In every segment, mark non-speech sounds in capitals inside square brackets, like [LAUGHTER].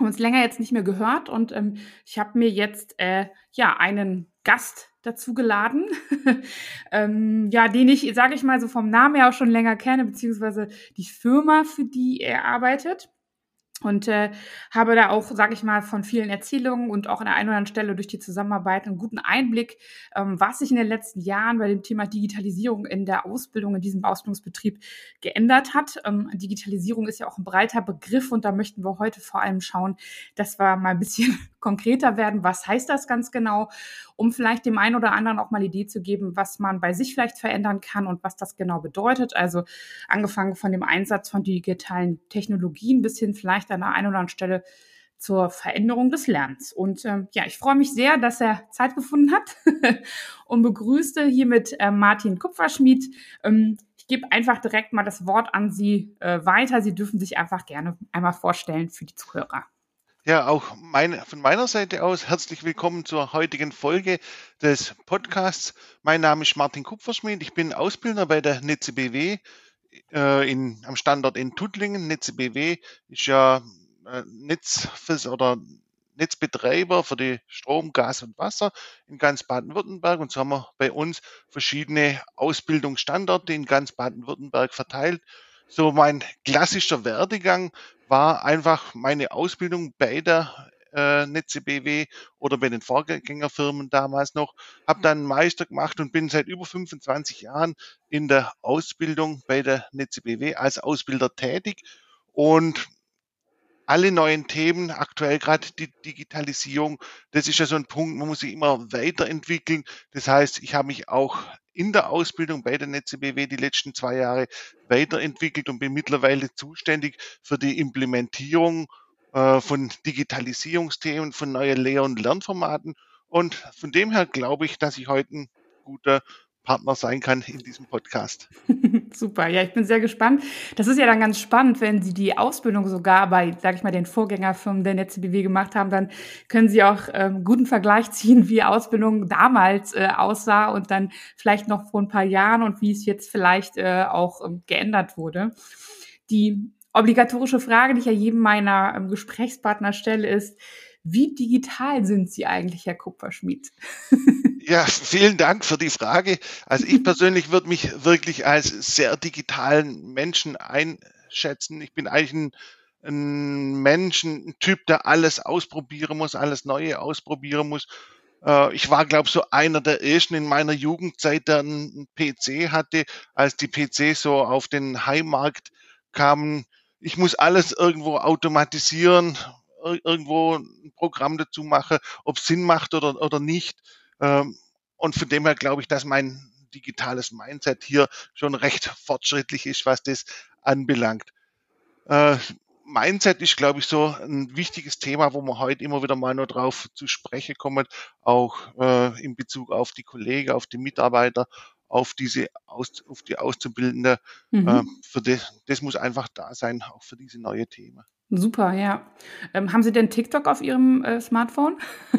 uns länger jetzt nicht mehr gehört und ähm, ich habe mir jetzt äh, ja einen Gast dazu geladen, [LAUGHS] ähm, ja, den ich, sage ich mal, so vom Namen her auch schon länger kenne, beziehungsweise die Firma, für die er arbeitet und äh, habe da auch, sage ich mal, von vielen Erzählungen und auch an der einen oder anderen Stelle durch die Zusammenarbeit einen guten Einblick, ähm, was sich in den letzten Jahren bei dem Thema Digitalisierung in der Ausbildung in diesem Ausbildungsbetrieb geändert hat. Ähm, Digitalisierung ist ja auch ein breiter Begriff und da möchten wir heute vor allem schauen, dass wir mal ein bisschen konkreter werden. Was heißt das ganz genau, um vielleicht dem einen oder anderen auch mal Idee zu geben, was man bei sich vielleicht verändern kann und was das genau bedeutet. Also angefangen von dem Einsatz von digitalen Technologien bis hin vielleicht an der einen oder anderen Stelle zur Veränderung des Lernens. Und ähm, ja, ich freue mich sehr, dass er Zeit gefunden hat [LAUGHS] und begrüße hiermit äh, Martin Kupferschmied. Ähm, ich gebe einfach direkt mal das Wort an Sie äh, weiter. Sie dürfen sich einfach gerne einmal vorstellen für die Zuhörer. Ja, auch meine, von meiner Seite aus herzlich willkommen zur heutigen Folge des Podcasts. Mein Name ist Martin Kupferschmied. Ich bin Ausbilder bei der Netze BW äh, in, am Standort in Tuttlingen. Netze BW ist ja äh, Netz oder Netzbetreiber für die Strom, Gas und Wasser in ganz Baden-Württemberg. Und so haben wir bei uns verschiedene Ausbildungsstandorte in ganz Baden-Württemberg verteilt. So mein klassischer Werdegang war einfach meine Ausbildung bei der äh, Netze BW oder bei den Vorgängerfirmen damals noch, habe dann Meister gemacht und bin seit über 25 Jahren in der Ausbildung bei der Netze BW als Ausbilder tätig und alle neuen Themen, aktuell gerade die Digitalisierung, das ist ja so ein Punkt, man muss sich immer weiterentwickeln. Das heißt, ich habe mich auch in der Ausbildung bei der Netze BW die letzten zwei Jahre weiterentwickelt und bin mittlerweile zuständig für die Implementierung äh, von Digitalisierungsthemen, von neuen Lehr- und Lernformaten. Und von dem her glaube ich, dass ich heute ein guter Partner sein kann in diesem Podcast. [LAUGHS] Super, ja, ich bin sehr gespannt. Das ist ja dann ganz spannend, wenn Sie die Ausbildung sogar bei, sage ich mal, den Vorgängerfirmen der NetzBW gemacht haben, dann können Sie auch ähm, guten Vergleich ziehen, wie Ausbildung damals äh, aussah und dann vielleicht noch vor ein paar Jahren und wie es jetzt vielleicht äh, auch ähm, geändert wurde. Die obligatorische Frage, die ich ja jedem meiner ähm, Gesprächspartner stelle, ist, wie digital sind Sie eigentlich, Herr Kupferschmidt? [LAUGHS] Ja, vielen Dank für die Frage. Also ich persönlich würde mich wirklich als sehr digitalen Menschen einschätzen. Ich bin eigentlich ein, ein Mensch, ein Typ, der alles ausprobieren muss, alles Neue ausprobieren muss. Äh, ich war, glaube ich, so einer der ersten in meiner Jugendzeit, der einen PC hatte, als die PC so auf den Heimmarkt kamen. Ich muss alles irgendwo automatisieren, irgendwo ein Programm dazu machen, ob es Sinn macht oder, oder nicht. Ähm, und von dem her glaube ich, dass mein digitales Mindset hier schon recht fortschrittlich ist, was das anbelangt. Äh, Mindset ist, glaube ich, so ein wichtiges Thema, wo man heute immer wieder mal nur drauf zu sprechen kommt, auch äh, in Bezug auf die Kollegen, auf die Mitarbeiter, auf diese Aus, auf die Auszubildende. Mhm. Äh, für das, das muss einfach da sein, auch für diese neue Themen. Super, ja. Ähm, haben Sie denn TikTok auf Ihrem äh, Smartphone? [LAUGHS]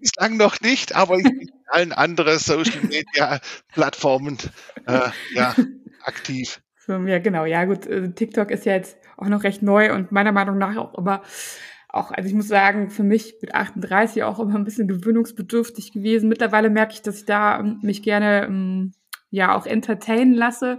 Bislang noch nicht, aber ich bin in allen anderen Social Media Plattformen äh, ja, aktiv. Ja, genau. Ja, gut. Äh, TikTok ist ja jetzt auch noch recht neu und meiner Meinung nach auch immer auch, also ich muss sagen, für mich mit 38 auch immer ein bisschen gewöhnungsbedürftig gewesen. Mittlerweile merke ich, dass ich da ähm, mich gerne ähm, ja auch entertainen lasse.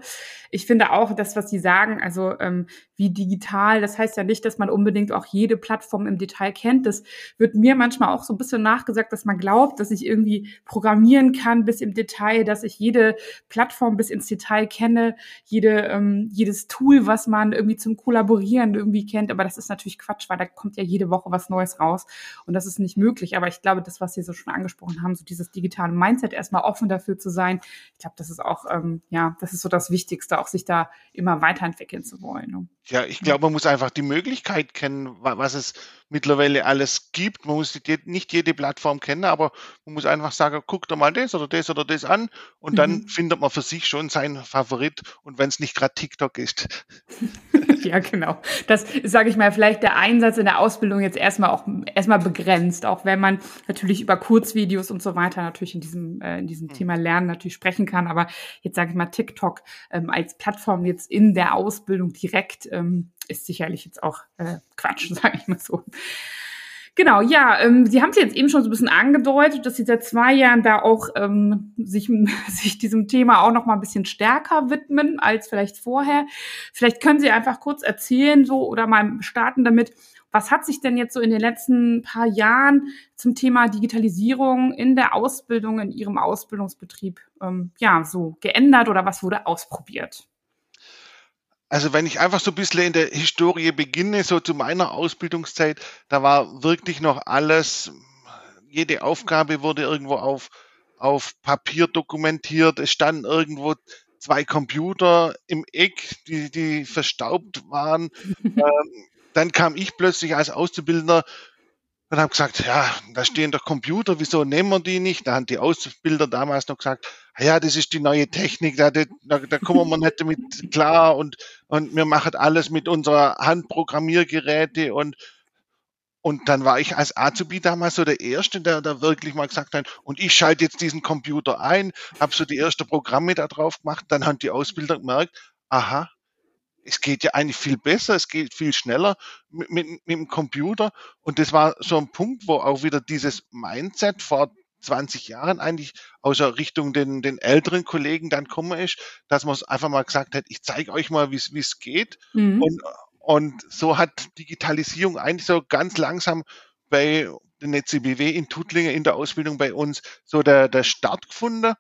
Ich finde auch das, was Sie sagen, also ähm, wie digital, das heißt ja nicht, dass man unbedingt auch jede Plattform im Detail kennt. Das wird mir manchmal auch so ein bisschen nachgesagt, dass man glaubt, dass ich irgendwie programmieren kann bis im Detail, dass ich jede Plattform bis ins Detail kenne, jede, ähm, jedes Tool, was man irgendwie zum Kollaborieren irgendwie kennt. Aber das ist natürlich Quatsch, weil da kommt ja jede Woche was Neues raus und das ist nicht möglich. Aber ich glaube, das, was Sie so schon angesprochen haben, so dieses digitale Mindset, erstmal offen dafür zu sein, ich glaube, das ist auch, ähm, ja, das ist so das Wichtigste, auch sich da immer weiterentwickeln zu wollen. Ja, ich glaube, man muss einfach die Möglichkeit kennen, was es mittlerweile alles gibt. Man muss nicht jede Plattform kennen, aber man muss einfach sagen, guck doch mal das oder das oder das an und dann Mhm. findet man für sich schon seinen Favorit und wenn es nicht gerade TikTok ist. [LAUGHS] Ja, genau. Das ist, sage ich mal, vielleicht der Einsatz in der Ausbildung jetzt erstmal auch erstmal begrenzt, auch wenn man natürlich über Kurzvideos und so weiter natürlich in diesem, äh, in diesem Hm. Thema Lernen natürlich sprechen kann. Aber jetzt sage ich mal, TikTok ähm, als Plattform jetzt in der Ausbildung direkt ähm, ist sicherlich jetzt auch äh, Quatsch, [LAUGHS] sage ich mal so. Genau, ja, ähm, Sie haben es jetzt eben schon so ein bisschen angedeutet, dass Sie seit zwei Jahren da auch ähm, sich, [LAUGHS] sich diesem Thema auch noch mal ein bisschen stärker widmen als vielleicht vorher. Vielleicht können Sie einfach kurz erzählen so oder mal starten damit, was hat sich denn jetzt so in den letzten paar Jahren zum Thema Digitalisierung in der Ausbildung, in Ihrem Ausbildungsbetrieb ähm, ja so geändert oder was wurde ausprobiert? Also wenn ich einfach so ein bisschen in der Historie beginne, so zu meiner Ausbildungszeit, da war wirklich noch alles, jede Aufgabe wurde irgendwo auf, auf Papier dokumentiert. Es standen irgendwo zwei Computer im Eck, die, die verstaubt waren. [LAUGHS] Ähm, dann kam ich plötzlich als Auszubildender und habe gesagt, ja, da stehen doch Computer, wieso nehmen wir die nicht? Da haben die Ausbilder damals noch gesagt, ah ja, das ist die neue Technik, da, da, da kommen wir nicht damit klar und, und wir machen alles mit unserer Handprogrammiergeräte und und dann war ich als Azubi damals so der Erste, der da wirklich mal gesagt hat, und ich schalte jetzt diesen Computer ein, habe so die ersten Programme da drauf gemacht, dann haben die Ausbilder gemerkt, aha, es geht ja eigentlich viel besser, es geht viel schneller mit, mit, mit dem Computer. Und das war so ein Punkt, wo auch wieder dieses Mindset vor 20 Jahren eigentlich aus der Richtung den, den älteren Kollegen dann kommen ist, dass man es einfach mal gesagt hat, ich zeige euch mal, wie es geht. Mhm. Und, und so hat Digitalisierung eigentlich so ganz langsam bei der NetCBW in Tuttlingen in der Ausbildung bei uns so der, der Start gefunden.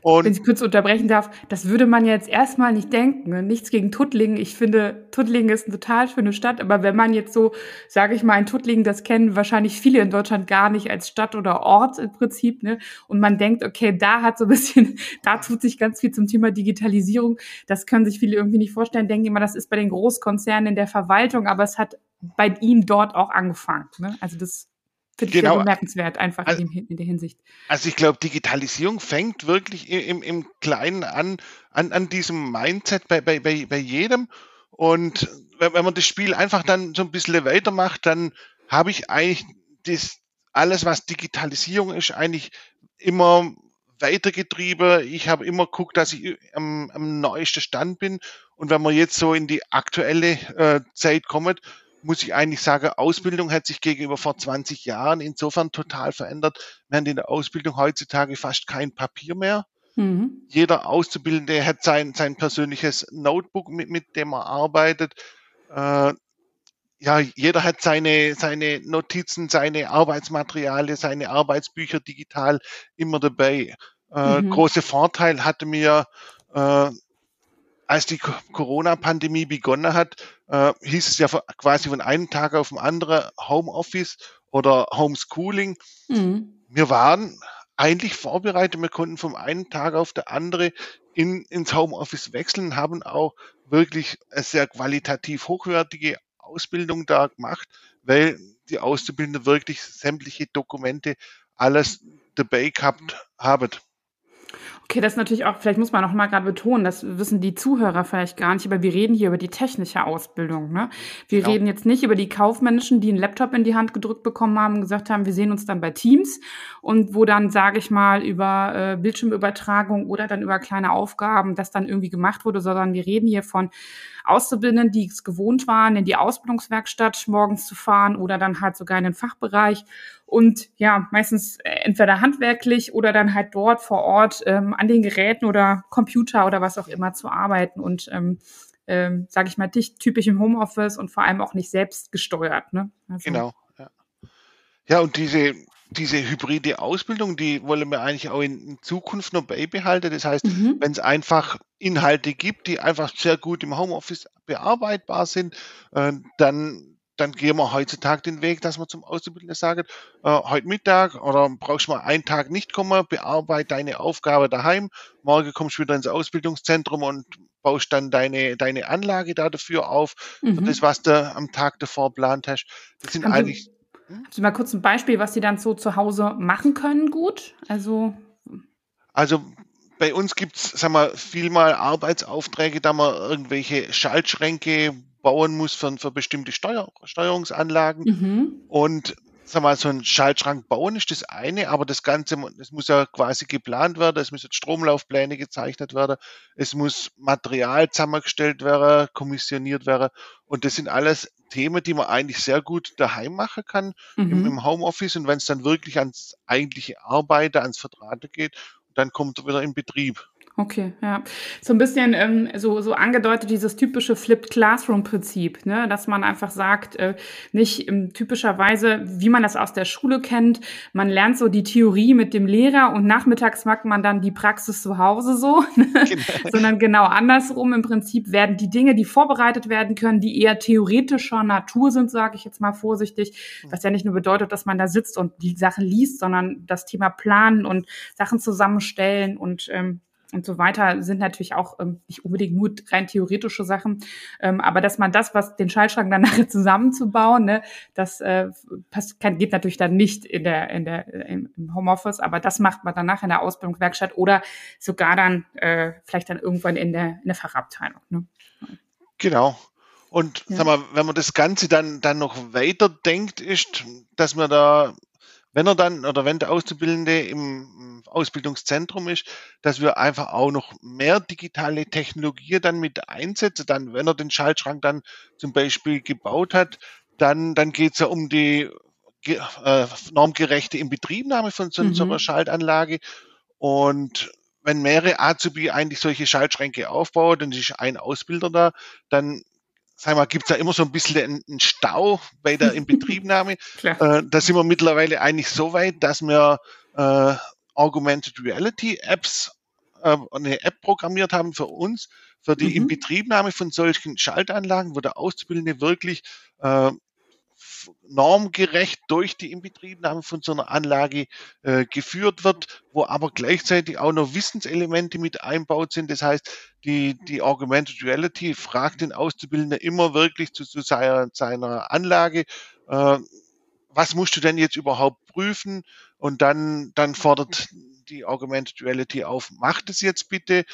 Und Wenn ich kurz unterbrechen darf, das würde man jetzt erstmal nicht denken. Ne? Nichts gegen Tuttlingen. Ich finde, Tuttlingen ist eine total schöne Stadt. Aber wenn man jetzt so, sage ich mal, in Tuttlingen, das kennen wahrscheinlich viele in Deutschland gar nicht als Stadt oder Ort im Prinzip. Ne? Und man denkt, okay, da hat so ein bisschen, [LAUGHS] da tut sich ganz viel zum Thema Digitalisierung. Das können sich viele irgendwie nicht vorstellen. Denken immer, das ist bei den Großkonzernen in der Verwaltung. Aber es hat bei ihnen dort auch angefangen. Ne? Also das Finde ich Genau. sehr bemerkenswert, einfach Also- in, der Hinsicht. Also ich glaube, Digitalisierung fängt wirklich im, im Kleinen an, an, an diesem Mindset bei, bei, bei, bei jedem. Und wenn, wenn man das Spiel einfach dann so ein bisschen weitermacht, dann habe ich eigentlich das, alles, was Digitalisierung ist, eigentlich immer weitergetrieben. Ich habe immer geguckt, dass ich am, am neuesten Stand bin. Und wenn man jetzt so in die aktuelle äh, Zeit kommt, muss ich eigentlich sagen, Ausbildung hat sich gegenüber vor 20 Jahren insofern total verändert. Wir haben in der Ausbildung heutzutage fast kein Papier mehr. Mhm. Jeder Auszubildende hat sein, sein persönliches Notebook, mit, mit dem er arbeitet. Äh, ja, jeder hat seine, seine Notizen, seine Arbeitsmaterialien, seine Arbeitsbücher digital immer dabei. Äh, Mhm. Große Vorteil hatte mir, äh, als die Co- Corona-Pandemie begonnen hat, äh, hieß es ja quasi von einem Tag auf den anderen Homeoffice oder Homeschooling. Mhm. Wir waren eigentlich vorbereitet, wir konnten vom einen Tag auf den anderen in, ins Homeoffice wechseln, haben auch wirklich eine sehr qualitativ hochwertige Ausbildung da gemacht, weil die Auszubildenden wirklich sämtliche Dokumente alles dabei gehabt haben. Okay, das ist natürlich auch, vielleicht muss man noch mal gerade betonen, das wissen die Zuhörer vielleicht gar nicht, aber wir reden hier über die technische Ausbildung. Ne? Wir Genau. reden jetzt nicht über die kaufmännischen, die einen Laptop in die Hand gedrückt bekommen haben und gesagt haben, wir sehen uns dann bei Teams und wo dann, sage ich mal, über äh, Bildschirmübertragung oder dann über kleine Aufgaben das dann irgendwie gemacht wurde, sondern wir reden hier von Auszubildenden, die es gewohnt waren, in die Ausbildungswerkstatt morgens zu fahren oder dann halt sogar in den Fachbereich und ja, meistens äh, entweder handwerklich oder dann halt dort vor Ort ähm, an den Geräten oder Computer oder was auch immer zu arbeiten und ähm, ähm, sage ich mal, dich typisch im Homeoffice und vor allem auch nicht selbst gesteuert. Ne? Also, Genau. Ja, ja und diese, diese hybride Ausbildung, die wollen wir eigentlich auch in, Zukunft noch beibehalten. Das heißt, Mhm. wenn es einfach Inhalte gibt, die einfach sehr gut im Homeoffice bearbeitbar sind, äh, dann, dann gehen wir heutzutage den Weg, dass wir zum Auszubildenden sagen, äh, heute Mittag oder brauchst du mal einen Tag nicht kommen, bearbeite deine Aufgabe daheim, morgen kommst du wieder ins Ausbildungszentrum und baust dann deine, deine Anlage da dafür auf, mhm. für das, was du am Tag davor geplant hast. Das sind Haben eigentlich. Hm? Sie mal kurz ein Beispiel, was Sie dann so zu Hause machen können, gut? Also. Also bei uns gibt es, sagen wir, viel mal Arbeitsaufträge, da man irgendwelche Schaltschränke bauen muss für, für bestimmte Steuer, Steuerungsanlagen. Mhm. Und sag mal, so ein Schaltschrank bauen ist das eine, aber das Ganze, das muss ja quasi geplant werden, es müssen Stromlaufpläne gezeichnet werden, es muss Material zusammengestellt werden, kommissioniert werden und das sind alles Themen, die man eigentlich sehr gut daheim machen kann mhm. im, im Homeoffice und wenn es dann wirklich ans eigentliche Arbeiten, ans Vertraten geht, dann kommt er wieder in Betrieb. Okay, ja. So ein bisschen ähm, so, so angedeutet dieses typische Flipped Classroom-Prinzip, ne? dass man einfach sagt, äh, nicht ähm, typischerweise, wie man das aus der Schule kennt, man lernt so die Theorie mit dem Lehrer und nachmittags macht man dann die Praxis zu Hause so, [LAUGHS] ne? genau. sondern genau andersrum. Im Prinzip werden die Dinge, die vorbereitet werden können, die eher theoretischer Natur sind, sage ich jetzt mal vorsichtig, was ja nicht nur bedeutet, dass man da sitzt und die Sachen liest, sondern das Thema Planen und Sachen zusammenstellen und ähm, und so weiter sind natürlich auch ähm, nicht unbedingt nur rein theoretische Sachen, ähm, aber dass man das, was den Schaltschrank dann [LAUGHS] nachher zusammenzubauen, ne, das äh, passt, kann, geht natürlich dann nicht in der in der im Homeoffice, aber das macht man danach in der Ausbildungswerkstatt oder sogar dann äh, vielleicht dann irgendwann in der in der Fachabteilung. Ne? Genau. Und ja. sag mal, wenn man das Ganze dann dann noch weiter denkt, ist, dass man da wenn er dann oder wenn der Auszubildende im Ausbildungszentrum ist, dass wir einfach auch noch mehr digitale Technologie dann mit einsetzen. Dann, wenn er den Schaltschrank dann zum Beispiel gebaut hat, dann, dann geht es ja um die äh, normgerechte Inbetriebnahme von so, mhm. so einer Schaltanlage. Und wenn mehrere Azubi eigentlich solche Schaltschränke aufbauen, dann ist ein Ausbilder da, dann sag mal, gibt's ja immer so ein bisschen einen Stau bei der [LAUGHS] Inbetriebnahme. äh, da sind wir mittlerweile eigentlich so weit, dass wir äh, Augmented Reality Apps, äh, eine App programmiert haben für uns, für die mhm. Inbetriebnahme von solchen Schaltanlagen, wo der Auszubildende wirklich äh, normgerecht durch die Inbetriebnahme von so einer Anlage äh, geführt wird, wo aber gleichzeitig auch noch Wissenselemente mit einbaut sind. Das heißt, die, die Augmented Reality fragt den Auszubildenden immer wirklich zu, zu seiner, seiner Anlage, äh, was musst du denn jetzt überhaupt prüfen? Und dann, dann fordert die Augmented Reality auf, mach das jetzt bitte.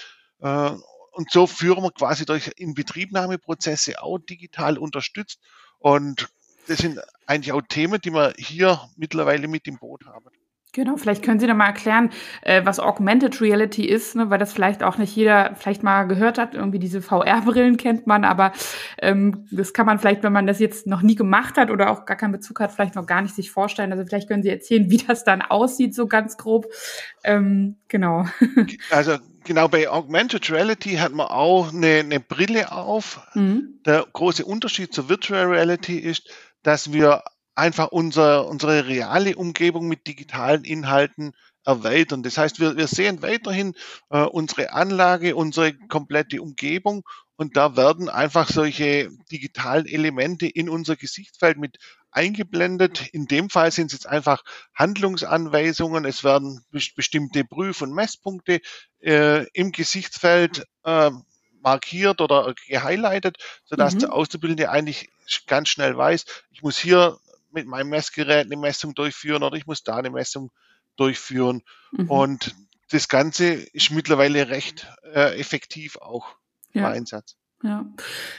Äh, und so führen wir quasi durch Inbetriebnahmeprozesse auch digital unterstützt. Und das sind eigentlich auch Themen, die wir hier mittlerweile mit im Boot haben. Genau, vielleicht können Sie noch mal erklären, äh, was Augmented Reality ist, ne, weil das vielleicht auch nicht jeder vielleicht mal gehört hat. Irgendwie diese VR-Brillen kennt man, aber ähm, das kann man vielleicht, wenn man das jetzt noch nie gemacht hat oder auch gar keinen Bezug hat, vielleicht noch gar nicht sich vorstellen. Also vielleicht können Sie erzählen, wie das dann aussieht, so ganz grob. Ähm, genau. Also genau bei Augmented Reality hat man auch eine, eine Brille auf. Mhm. Der große Unterschied zur Virtual Reality ist, dass wir einfach unser, unsere reale Umgebung mit digitalen Inhalten erweitern. Das heißt, wir, wir sehen weiterhin äh, unsere Anlage, unsere komplette Umgebung und da werden einfach solche digitalen Elemente in unser Gesichtsfeld mit eingeblendet. In dem Fall sind es jetzt einfach Handlungsanweisungen. Es werden bestimmte Prüf- und Messpunkte äh, im Gesichtsfeld äh, markiert oder gehighlightet, sodass mhm. der Auszubildende eigentlich ganz schnell weiß, ich muss hier mit meinem Messgerät eine Messung durchführen oder ich muss da eine Messung durchführen. Mhm. Und das Ganze ist mittlerweile recht äh, effektiv auch ja. im Einsatz. Ja.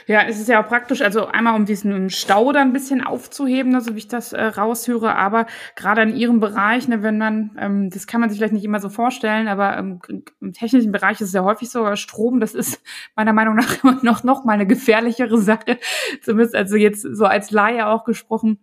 ja, es ist ja auch praktisch, also einmal um diesen Stau da ein bisschen aufzuheben, ne, so wie ich das äh, raushöre, aber gerade in Ihrem Bereich, ne, wenn man, ähm, das kann man sich vielleicht nicht immer so vorstellen, aber ähm, im technischen Bereich ist es ja häufig so, Strom, das ist meiner Meinung nach [LAUGHS] immer noch, noch mal eine gefährlichere Sache, zumindest also jetzt so als Laie auch gesprochen.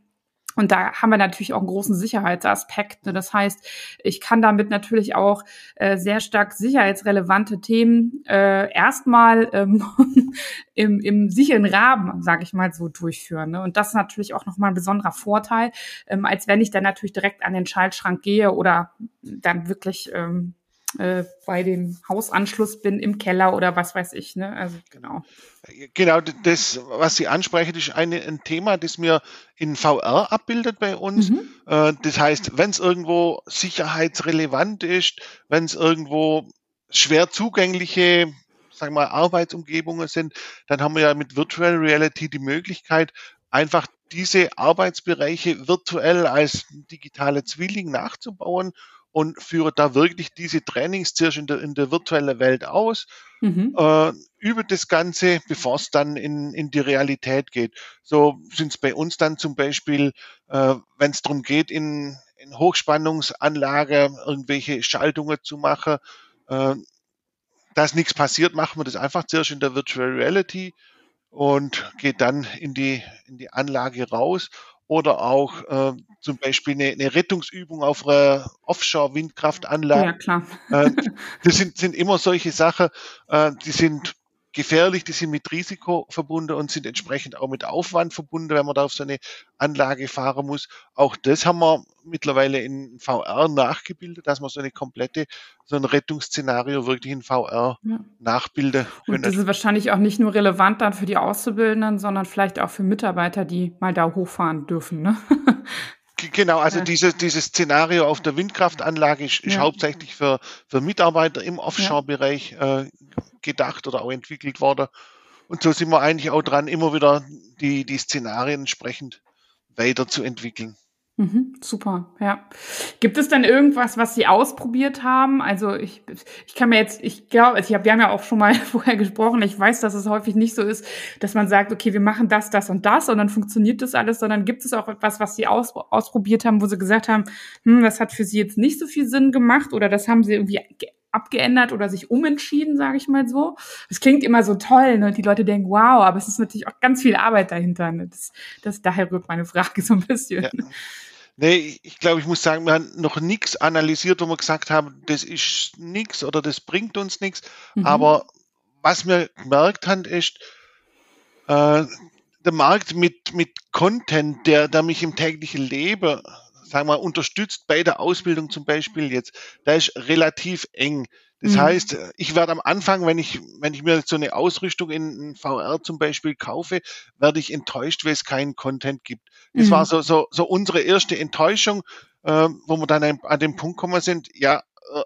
Und da haben wir natürlich auch einen großen Sicherheitsaspekt. Ne? Das heißt, ich kann damit natürlich auch äh, sehr stark sicherheitsrelevante Themen äh, erstmal ähm, [LAUGHS] im, im sicheren Rahmen, sage ich mal so, durchführen. Ne? Und das ist natürlich auch nochmal ein besonderer Vorteil, ähm, als wenn ich dann natürlich direkt an den Schaltschrank gehe oder dann wirklich ähm, äh, bei dem Hausanschluss bin im Keller oder was weiß ich. Ne? Also genau. Genau, das, was Sie ansprechen, ist eine, ein Thema, das mir in VR abbildet bei uns. Mhm. Äh, das heißt, wenn es irgendwo sicherheitsrelevant ist, wenn es irgendwo schwer zugängliche sagen wir mal, Arbeitsumgebungen sind, dann haben wir ja mit Virtual Reality die Möglichkeit, einfach diese Arbeitsbereiche virtuell als digitale Zwilling nachzubauen und führe da wirklich diese Trainings zuerst in der, in der virtuellen Welt aus, mhm. äh, über das Ganze, bevor es dann in, in die Realität geht. So sind es bei uns dann zum Beispiel, äh, wenn es darum geht, in, in Hochspannungsanlage irgendwelche Schaltungen zu machen, äh, dass nichts passiert, machen wir das einfach zuerst in der Virtual Reality und geht dann in die, in die Anlage raus oder auch äh, zum Beispiel eine, eine Rettungsübung auf einer Offshore-Windkraftanlage. Ja, klar. äh, [LAUGHS] das sind, sind immer solche Sachen, äh, die sind gefährlich, die sind mit Risiko verbunden und sind entsprechend auch mit Aufwand verbunden, wenn man da auf so eine Anlage fahren muss. Auch das haben wir mittlerweile in VR nachgebildet, dass man so eine komplette, so ein Rettungsszenario wirklich in VR ja. nachbilden können. Und das ist wahrscheinlich auch nicht nur relevant dann für die Auszubildenden, sondern vielleicht auch für Mitarbeiter, die mal da hochfahren dürfen. Ne? Genau, also ja. dieses, dieses Szenario auf der Windkraftanlage ist, ist ja. hauptsächlich für, für Mitarbeiter im Offshore-Bereich äh, gedacht oder auch entwickelt worden. Und so sind wir eigentlich auch dran, immer wieder die, die Szenarien entsprechend weiterzuentwickeln. Mhm, super, ja. Gibt es denn irgendwas, was Sie ausprobiert haben? Also ich, ich kann mir jetzt, ich glaube, ich hab, wir haben ja auch schon mal [LAUGHS] vorher gesprochen, ich weiß, dass es häufig nicht so ist, dass man sagt, okay, wir machen das, das und das und dann funktioniert das alles, sondern gibt es auch etwas, was Sie aus, ausprobiert haben, wo Sie gesagt haben, hm, das hat für Sie jetzt nicht so viel Sinn gemacht oder das haben Sie irgendwie abgeändert oder sich umentschieden, sage ich mal so. Es klingt immer so toll, ne? Die Leute denken, wow, aber es ist natürlich auch ganz viel Arbeit dahinter. Ne? Das, das daher rührt meine Frage so ein bisschen. Ja. Nee, ich glaube, ich muss sagen, wir haben noch nichts analysiert, wo wir gesagt haben, das ist nichts oder das bringt uns nichts. Mhm. Aber was wir gemerkt haben, ist, äh, der Markt mit, mit Content, der, der mich im täglichen Leben sagen wir, unterstützt bei der Ausbildung zum Beispiel jetzt, da ist relativ eng. Das mhm. heißt, ich werde am Anfang, wenn ich, wenn ich mir so eine Ausrüstung in VR zum Beispiel kaufe, werde ich enttäuscht, weil es keinen Content gibt. Das mhm. war so, so, so unsere erste Enttäuschung, äh, wo wir dann an den Punkt kommen sind, ja, äh,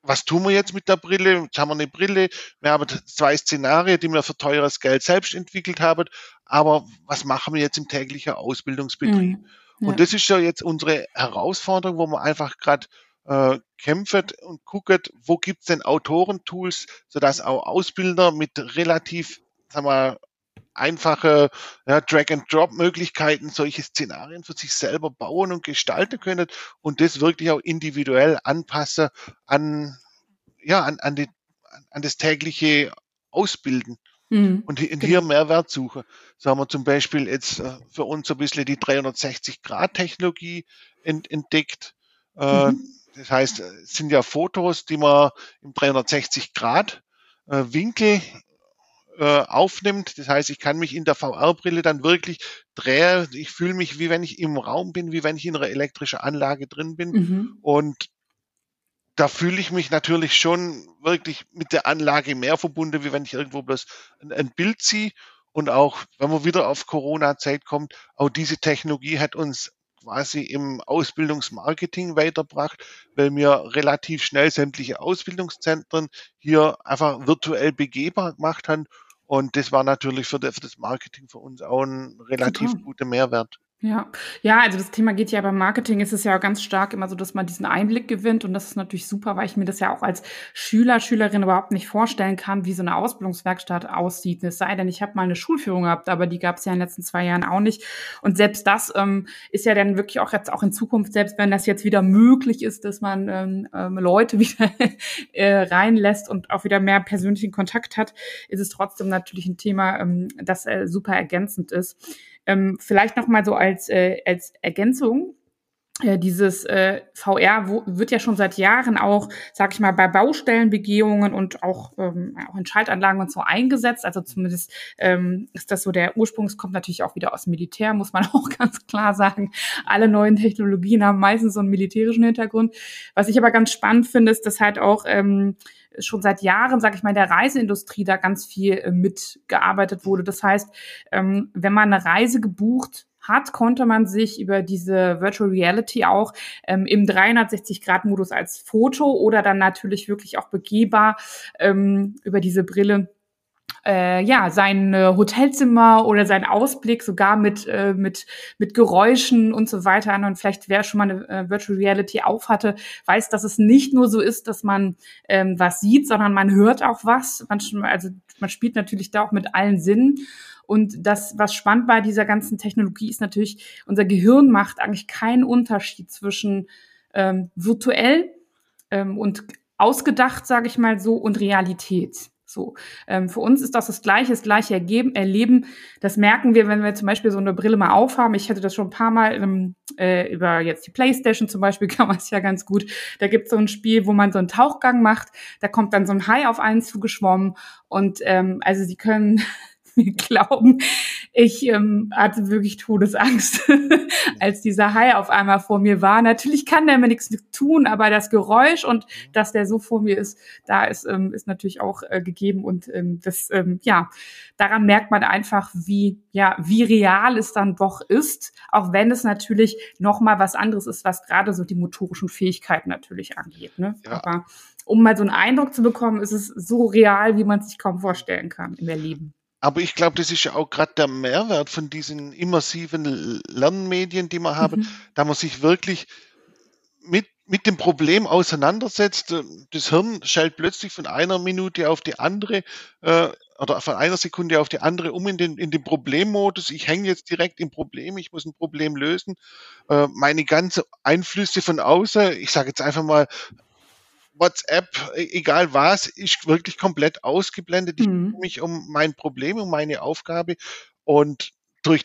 was tun wir jetzt mit der Brille? Jetzt haben wir eine Brille, wir haben zwei Szenarien, die wir für teures Geld selbst entwickelt haben, aber was machen wir jetzt im täglichen Ausbildungsbetrieb? Mhm. Und das ist ja jetzt unsere Herausforderung, wo man einfach gerade äh, kämpft und guckt, wo gibt's denn Autorentools, sodass auch Ausbilder mit relativ, sagen wir, einfache ja, Drag-and-Drop-Möglichkeiten solche Szenarien für sich selber bauen und gestalten können und das wirklich auch individuell anpassen an, ja, an, an, die, an das tägliche Ausbilden. Mhm. Und hier genau. Mehrwert suchen. So haben wir zum Beispiel jetzt äh, für uns so ein bisschen die 360-Grad-Technologie ent entdeckt. Äh, mhm. Das heißt, es sind ja Fotos, die man im 360-Grad-Winkel äh, aufnimmt. Das heißt, ich kann mich in der VR-Brille dann wirklich drehen. Ich fühle mich, wie wenn ich im Raum bin, wie wenn ich in einer elektrischen Anlage drin bin. Mhm. Und da fühle ich mich natürlich schon wirklich mit der Anlage mehr verbunden, wie wenn ich irgendwo bloß ein, ein Bild ziehe. Und auch, wenn man wieder auf Corona-Zeit kommt, auch diese Technologie hat uns quasi im Ausbildungsmarketing weitergebracht, weil wir relativ schnell sämtliche Ausbildungszentren hier einfach virtuell begehbar gemacht haben. Und das war natürlich für, das Marketing für uns auch ein relativ Super. guter Mehrwert. Ja, ja, also das Thema geht ja beim Marketing ist es ja ganz stark immer so, dass man diesen Einblick gewinnt und das ist natürlich super, weil ich mir das ja auch als Schüler, Schülerin überhaupt nicht vorstellen kann, wie so eine Ausbildungswerkstatt aussieht. Es sei denn, ich habe mal eine Schulführung gehabt, aber die gab es ja in den letzten zwei Jahren auch nicht. Und selbst das ähm, ist ja dann wirklich auch jetzt auch in Zukunft, selbst wenn das jetzt wieder möglich ist, dass man ähm, ähm Leute [LAUGHS] wieder äh, reinlässt und auch wieder mehr persönlichen Kontakt hat, ist es trotzdem natürlich ein Thema, ähm, das äh, super ergänzend ist. Ähm, vielleicht noch mal so als, äh, als Ergänzung. Äh, dieses äh, VR wo, wird ja schon seit Jahren auch, sag ich mal, bei Baustellenbegehungen und auch, ähm, auch in Schaltanlagen und so eingesetzt. Also zumindest ähm, ist das so der Ursprung. Es kommt natürlich auch wieder aus Militär, muss man [LAUGHS] auch ganz klar sagen. Alle neuen Technologien haben meistens so einen militärischen Hintergrund. Was ich aber ganz spannend finde, ist, dass halt auch ähm, schon seit Jahren, sage ich mal, in der Reiseindustrie da ganz viel äh, mitgearbeitet wurde. Das heißt, ähm, wenn man eine Reise gebucht hat, konnte man sich über diese Virtual Reality auch ähm, im 360-Grad-Modus als Foto oder dann natürlich wirklich auch begehbar ähm, über diese Brille äh, ja sein äh, Hotelzimmer oder sein Ausblick sogar mit äh, mit mit Geräuschen und so weiter an und vielleicht wer schon mal eine äh, Virtual Reality auf hatte, weiß, dass es nicht nur so ist, dass man ähm, was sieht, sondern man hört auch was. Man, also man spielt natürlich da auch mit allen Sinnen. Und das, was spannend bei dieser ganzen Technologie ist natürlich, unser Gehirn macht eigentlich keinen Unterschied zwischen ähm, virtuell ähm, und ausgedacht, sage ich mal so, und Realität. So, ähm, für uns ist das das gleiche, das gleiche Ergeben, Erleben. Das merken wir, wenn wir zum Beispiel so eine Brille mal aufhaben. Ich hatte das schon ein paar Mal ähm, äh, über jetzt die PlayStation zum Beispiel, [LAUGHS] kann man es ja ganz gut. Da gibt es so ein Spiel, wo man so einen Tauchgang macht. Da kommt dann so ein Hai auf einen zugeschwommen und ähm, also sie können [LAUGHS] mir glauben, ich ähm, hatte wirklich Todesangst, [LAUGHS] als dieser Hai auf einmal vor mir war. Natürlich kann der mir nichts tun, aber das Geräusch und dass der so vor mir ist, da ist, ähm, ist natürlich auch äh, gegeben und ähm, das, ähm, ja, daran merkt man einfach, wie, ja, wie real es dann doch ist, auch wenn es natürlich nochmal was anderes ist, was gerade so die motorischen Fähigkeiten natürlich angeht. Ne? Ja. Aber um mal so einen Eindruck zu bekommen, ist es so real, wie man es sich kaum vorstellen kann im Erleben. Aber ich glaube, das ist ja auch gerade der Mehrwert von diesen immersiven Lernmedien, die haben, mhm. da man sich wirklich mit, mit dem Problem auseinandersetzt. Das Hirn schaltet plötzlich von einer Minute auf die andere äh, oder von einer Sekunde auf die andere um in den, in den Problemmodus. Ich hänge jetzt direkt im Problem, ich muss ein Problem lösen. Äh, meine ganzen Einflüsse von außen, ich sage jetzt einfach mal WhatsApp, e-, egal was, ist wirklich komplett ausgeblendet. Ich mhm. mich um mein Problem, um meine Aufgabe und durch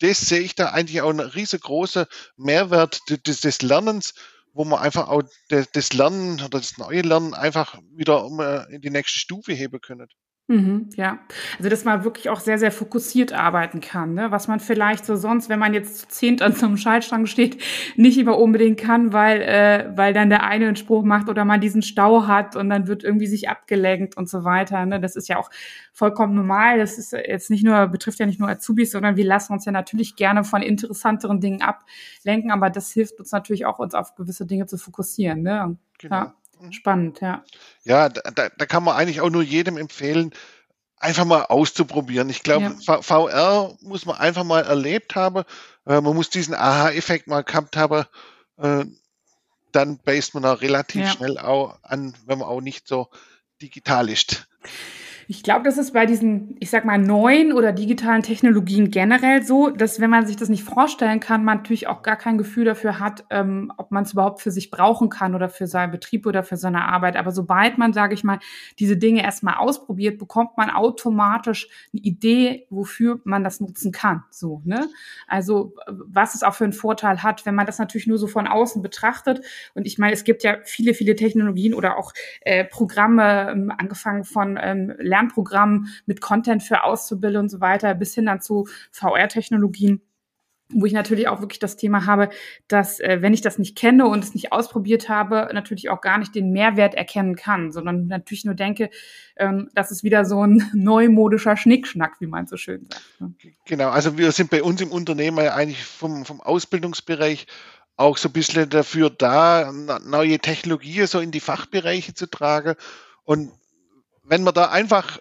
das sehe ich da eigentlich auch einen riesengroßen Mehrwert des, des Lernens, wo man einfach auch das Lernen oder das neue Lernen einfach wieder in die nächste Stufe heben können. Mhm, ja, also dass man wirklich auch sehr, sehr fokussiert arbeiten kann, ne? was man vielleicht so sonst, wenn man jetzt zu zehnt an so einem Schaltschrank steht, nicht immer unbedingt kann, weil, äh, weil dann der eine einen Spruch macht oder man diesen Stau hat und dann wird irgendwie sich abgelenkt und so weiter. Ne? Das ist ja auch vollkommen normal. Das ist jetzt nicht nur, betrifft ja nicht nur Azubis, sondern wir lassen uns ja natürlich gerne von interessanteren Dingen ablenken, aber das hilft uns natürlich auch, uns auf gewisse Dinge zu fokussieren. Ne? Genau. Ja. Mhm. Spannend, ja. Ja, da, da kann man eigentlich auch nur jedem empfehlen, einfach mal auszuprobieren. Ich glaube, ja. VR muss man einfach mal erlebt haben. Äh, man muss diesen Aha-Effekt mal gehabt haben. Äh, dann beißt man da relativ ja. schnell auch an, wenn man auch nicht so digital ist. Ich glaube, das ist bei diesen, ich sag mal, neuen oder digitalen Technologien generell so, dass wenn man sich das nicht vorstellen kann, man natürlich auch gar kein Gefühl dafür hat, ähm, ob man es überhaupt für sich brauchen kann oder für seinen Betrieb oder für seine Arbeit. Aber sobald man, sage ich mal, diese Dinge erstmal ausprobiert, bekommt man automatisch eine Idee, wofür man das nutzen kann. So, ne? Also was es auch für einen Vorteil hat, wenn man das natürlich nur so von außen betrachtet. Und ich meine, es gibt ja viele, viele Technologien oder auch äh, Programme, ähm, angefangen von ähm, Lernprogrammen mit Content für Auszubildende und so weiter, bis hin dann zu VR-Technologien wo ich natürlich auch wirklich das Thema habe, dass äh, wenn ich das nicht kenne und es nicht ausprobiert habe, natürlich auch gar nicht den Mehrwert erkennen kann, sondern natürlich nur denke, ähm, das ist wieder so ein [LAUGHS] neumodischer Schnickschnack, wie man so schön sagt. Ne? Genau, also wir sind bei uns im Unternehmen eigentlich vom, vom Ausbildungsbereich auch so ein bisschen dafür da, neue Technologien so in die Fachbereiche zu tragen und wenn man da einfach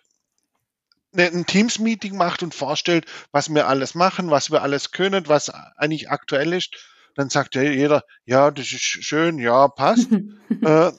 ne, ein Teams-Meeting macht und vorstellt, was wir alles machen, was wir alles können, was eigentlich aktuell ist, dann sagt ja jeder, ja, das ist schön, ja, passt. [LAUGHS] äh,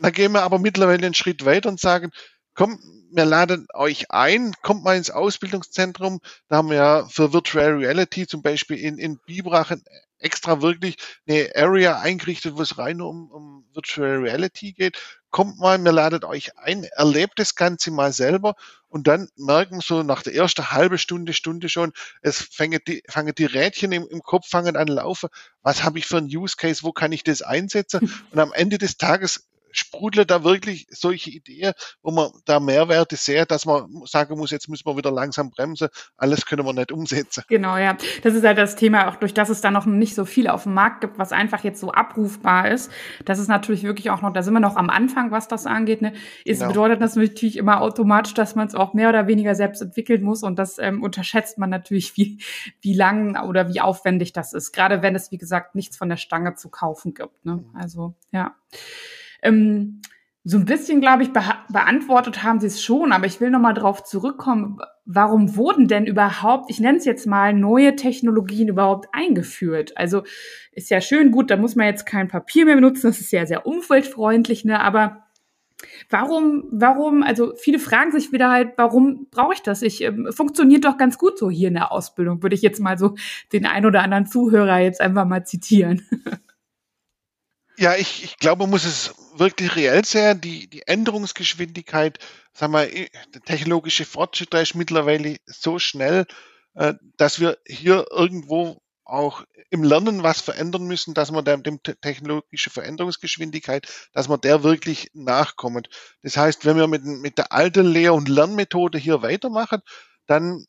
dann gehen wir aber mittlerweile einen Schritt weiter und sagen, komm, wir laden euch ein, kommt mal ins Ausbildungszentrum. Da haben wir ja für Virtual Reality zum Beispiel in, in Bibrach extra wirklich eine Area eingerichtet, wo es rein um, um Virtual Reality geht kommt mal, mir ladet euch ein, erlebt das Ganze mal selber und dann merken so nach der ersten halben Stunde, Stunde schon, es fangen die, fangen die Rädchen im, im Kopf fangen an laufen. Was habe ich für einen Use Case? Wo kann ich das einsetzen? [LAUGHS] Und am Ende des Tages sprudelt da wirklich solche Ideen, wo man da Mehrwerte sehr, dass man sagen muss, jetzt müssen wir wieder langsam bremsen, alles können wir nicht umsetzen. Genau, ja. Das ist halt das Thema, auch durch das es da noch nicht so viel auf dem Markt gibt, was einfach jetzt so abrufbar ist. Das ist natürlich wirklich auch noch, da sind wir noch am Anfang, was das angeht. Ne? Ist, genau. bedeutet das natürlich immer automatisch, dass man es auch mehr oder weniger selbst entwickeln muss und das ähm, unterschätzt man natürlich, wie, wie lang oder wie aufwendig das ist. Gerade wenn es, wie gesagt, nichts von der Stange zu kaufen gibt. Ne? Mhm. Also, ja. Ähm, so ein bisschen, glaube ich, be beantwortet haben Sie es schon, aber ich will noch mal darauf zurückkommen. Warum wurden denn überhaupt, ich nenne es jetzt mal, neue Technologien überhaupt eingeführt? Also ist ja schön, gut, da muss man jetzt kein Papier mehr benutzen, das ist ja sehr umweltfreundlich, ne? Aber warum, warum, also viele fragen sich wieder halt, warum brauche ich das? Ich ähm, funktioniert doch ganz gut so hier in der Ausbildung, würde ich jetzt mal so den ein oder anderen Zuhörer jetzt einfach mal zitieren. [LAUGHS] Ja, ich, ich glaube, man muss es wirklich reell sehen. Die, die Änderungsgeschwindigkeit, sagen wir, der technologische Fortschritt ist mittlerweile so schnell, äh, dass wir hier irgendwo auch im Lernen was verändern müssen, dass man dem, dem technologische Veränderungsgeschwindigkeit, dass man der wirklich nachkommt. Das heißt, wenn wir mit, mit der alten Lehr- und Lernmethode hier weitermachen, dann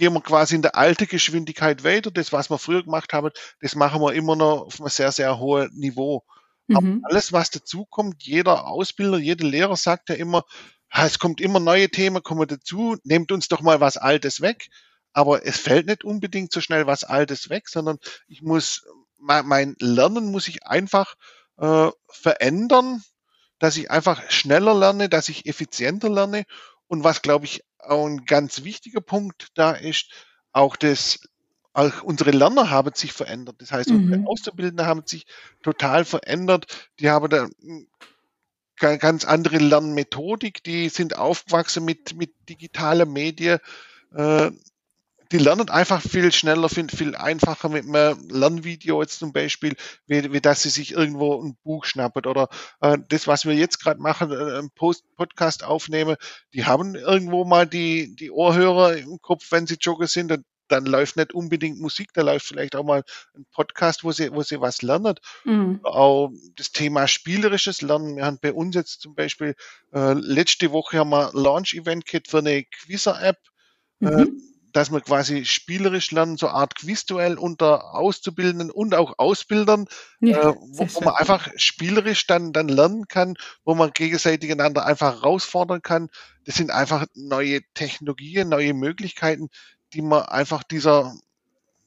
gehen wir quasi in der alten Geschwindigkeit weiter. Das, was wir früher gemacht haben, das machen wir immer noch auf einem sehr, sehr hohen Niveau. Mhm. Aber alles, was dazukommt, jeder Ausbilder, jeder Lehrer sagt ja immer, es kommt immer neue Themen, kommen dazu, nehmt uns doch mal was Altes weg. Aber es fällt nicht unbedingt so schnell was Altes weg, sondern ich muss, mein, Lernen muss ich einfach äh, verändern, dass ich einfach schneller lerne, dass ich effizienter lerne. Und was, glaube ich, auch ein ganz wichtiger Punkt da ist, auch das, auch unsere Lerner haben sich verändert. Das heißt, mhm. unsere Auszubildenden haben sich total verändert. Die haben da ganz andere Lernmethodik, die sind aufgewachsen mit, mit digitalen Medien. Äh, die lernen einfach viel schneller, viel, viel einfacher mit einem Lernvideo jetzt zum Beispiel, wie, wie dass sie sich irgendwo ein Buch schnappen oder äh, das, was wir jetzt gerade machen, äh, einen Post Podcast aufnehmen, die haben irgendwo mal die, die Ohrhörer im Kopf, wenn sie joggen sind, und dann läuft nicht unbedingt Musik, da läuft vielleicht auch mal ein Podcast, wo sie, wo sie was lernen. Mhm. Auch das Thema spielerisches Lernen. Wir haben bei uns jetzt zum Beispiel äh, letzte Woche haben wir Launch-Event Kit für eine Quizzer-App. Äh, mhm. Dass wir quasi spielerisch lernen, so eine Art Quizduell unter Auszubildenden und auch Ausbildern, ja, äh, wo, wo, man einfach spielerisch dann, dann lernen kann, wo man gegenseitig einander einfach herausfordern kann. Das sind einfach neue Technologien, neue Möglichkeiten, die man einfach dieser,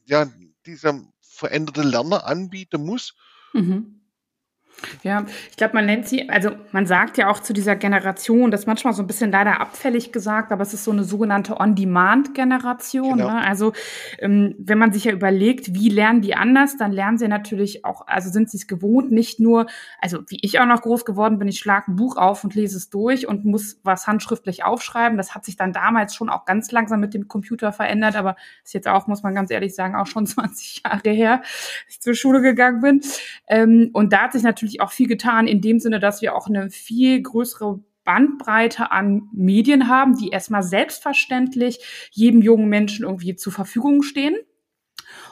ja, dieser veränderte Lerner anbieten muss. Mhm. Ja, ich glaube, man nennt sie, also man sagt ja auch zu dieser Generation, das ist manchmal so ein bisschen leider abfällig gesagt, aber es ist so eine sogenannte On-Demand-Generation. Genau. Ne? Also ähm, wenn man sich ja überlegt, wie lernen die anders, dann lernen sie natürlich auch, also sind sie es gewohnt, nicht nur, also wie ich auch noch groß geworden bin, ich schlage ein Buch auf und lese es durch und muss was handschriftlich aufschreiben. Das hat sich dann damals schon auch ganz langsam mit dem Computer verändert, aber ist jetzt auch, muss man ganz ehrlich sagen, auch schon [LAUGHS] 20 Jahre her, dass ich zur Schule gegangen bin. Ähm, und da hat sich natürlich natürlich auch viel getan in dem Sinne, dass wir auch eine viel größere Bandbreite an Medien haben, die erstmal selbstverständlich jedem jungen Menschen irgendwie zur Verfügung stehen.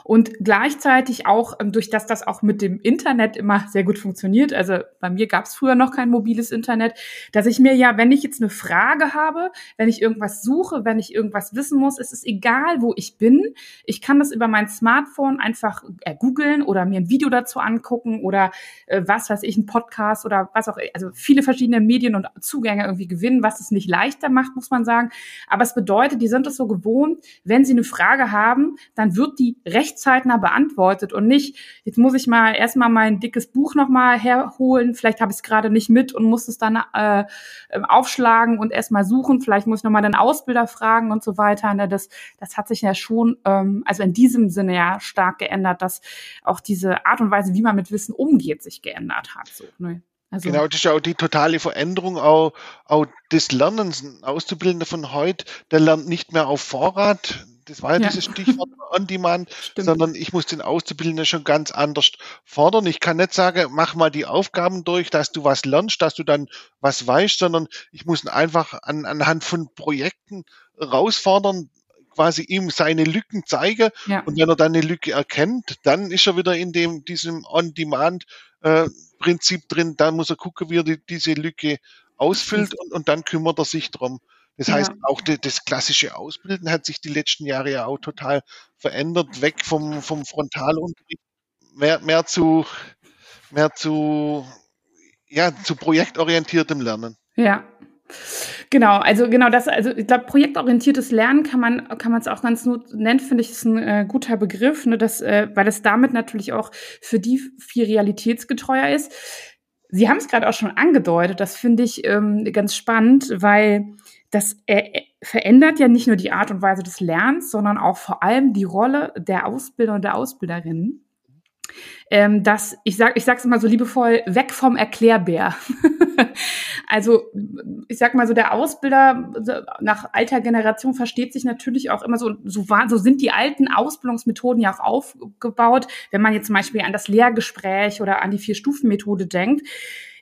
Und gleichzeitig auch, ähm, durch das das auch mit dem Internet immer sehr gut funktioniert, also bei mir gab es früher noch kein mobiles Internet, dass ich mir ja, wenn ich jetzt eine Frage habe, wenn ich irgendwas suche, wenn ich irgendwas wissen muss, es ist egal, wo ich bin. Ich kann das über mein Smartphone einfach äh, googeln oder mir ein Video dazu angucken oder äh, was weiß ich, ein Podcast oder was auch, also viele verschiedene Medien und Zugänge irgendwie gewinnen, was es nicht leichter macht, muss man sagen. Aber es bedeutet, die sind es so gewohnt, wenn sie eine Frage haben, dann wird die recht recht zeitnah beantwortet und nicht, jetzt muss ich mal erstmal mein dickes Buch nochmal herholen, vielleicht habe ich es gerade nicht mit und muss es dann äh, ähm, aufschlagen und erstmal suchen, vielleicht muss ich nochmal den Ausbilder fragen und so weiter. Ne? Das, das hat sich ja schon, ähm, also in diesem Sinne ja stark geändert, dass auch diese Art und Weise, wie man mit Wissen umgeht, sich geändert hat. So, ne? Also, genau, das ist auch die totale Veränderung auch, auch des Lernens. Auszubildende von heute, der lernt nicht mehr auf Vorrat, das war ja, ja. dieses Stichwort [LAUGHS] On-Demand, sondern ich muss den Auszubildenden schon ganz anders fordern. Ich kann nicht sagen, mach mal die Aufgaben durch, dass du was lernst, dass du dann was weißt, sondern ich muss ihn einfach an, anhand von Projekten herausfordern, quasi ihm seine Lücken zeige. Ja. Und wenn er dann eine Lücke erkennt, dann ist er wieder in dem, diesem On-Demand-Prinzip drin. Dann muss er gucken, wie er die, diese Lücke ausfüllt und, und dann kümmert er sich drum. Das heißt, Ja. auch das klassische Ausbilden hat sich die letzten Jahre ja auch total verändert, weg vom, vom Frontalunterricht, mehr, mehr zu, mehr zu, ja, zu projektorientiertem Lernen. Ja. Genau, also genau das, also ich glaube, projektorientiertes Lernen kann man kann man es auch ganz gut nennen, finde ich, ist ein äh, guter Begriff, ne, das, äh, weil es damit natürlich auch für die viel realitätsgetreuer ist. Sie haben es gerade auch schon angedeutet, das finde ich ähm, ganz spannend, weil das verändert ja nicht nur die Art und Weise des Lernens, sondern auch vor allem die Rolle der Ausbilder und der Ausbilderinnen. Ähm, dass ich sag, ich sag's immer so liebevoll, weg vom Erklärbär. [LAUGHS] also ich sag mal so, der Ausbilder nach alter Generation versteht sich natürlich auch immer so, so, war, so sind die alten Ausbildungsmethoden ja auch aufgebaut, wenn man jetzt zum Beispiel an das Lehrgespräch oder an die Vier-Stufen-Methode denkt.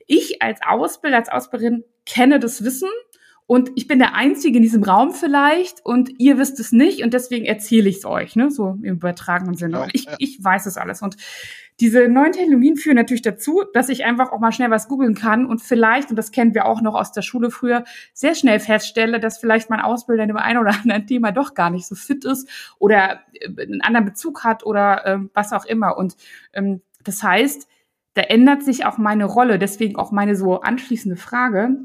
Ich als Ausbilder, als Ausbilderin kenne das Wissen und ich bin der Einzige in diesem Raum vielleicht und ihr wisst es nicht und deswegen erzähle ich es euch, ne? so im übertragenen Sinne. Und ich, ja. ich weiß es alles. Und diese neuen Technologien führen natürlich dazu, dass ich einfach auch mal schnell was googeln kann und vielleicht, und das kennen wir auch noch aus der Schule früher, sehr schnell feststelle, dass vielleicht mein Ausbilder in dem einen oder [LAUGHS] anderen Thema doch gar nicht so fit ist oder äh, einen anderen Bezug hat oder ähm, was auch immer. Und ähm, das heißt, da ändert sich auch meine Rolle. Deswegen auch meine so anschließende Frage.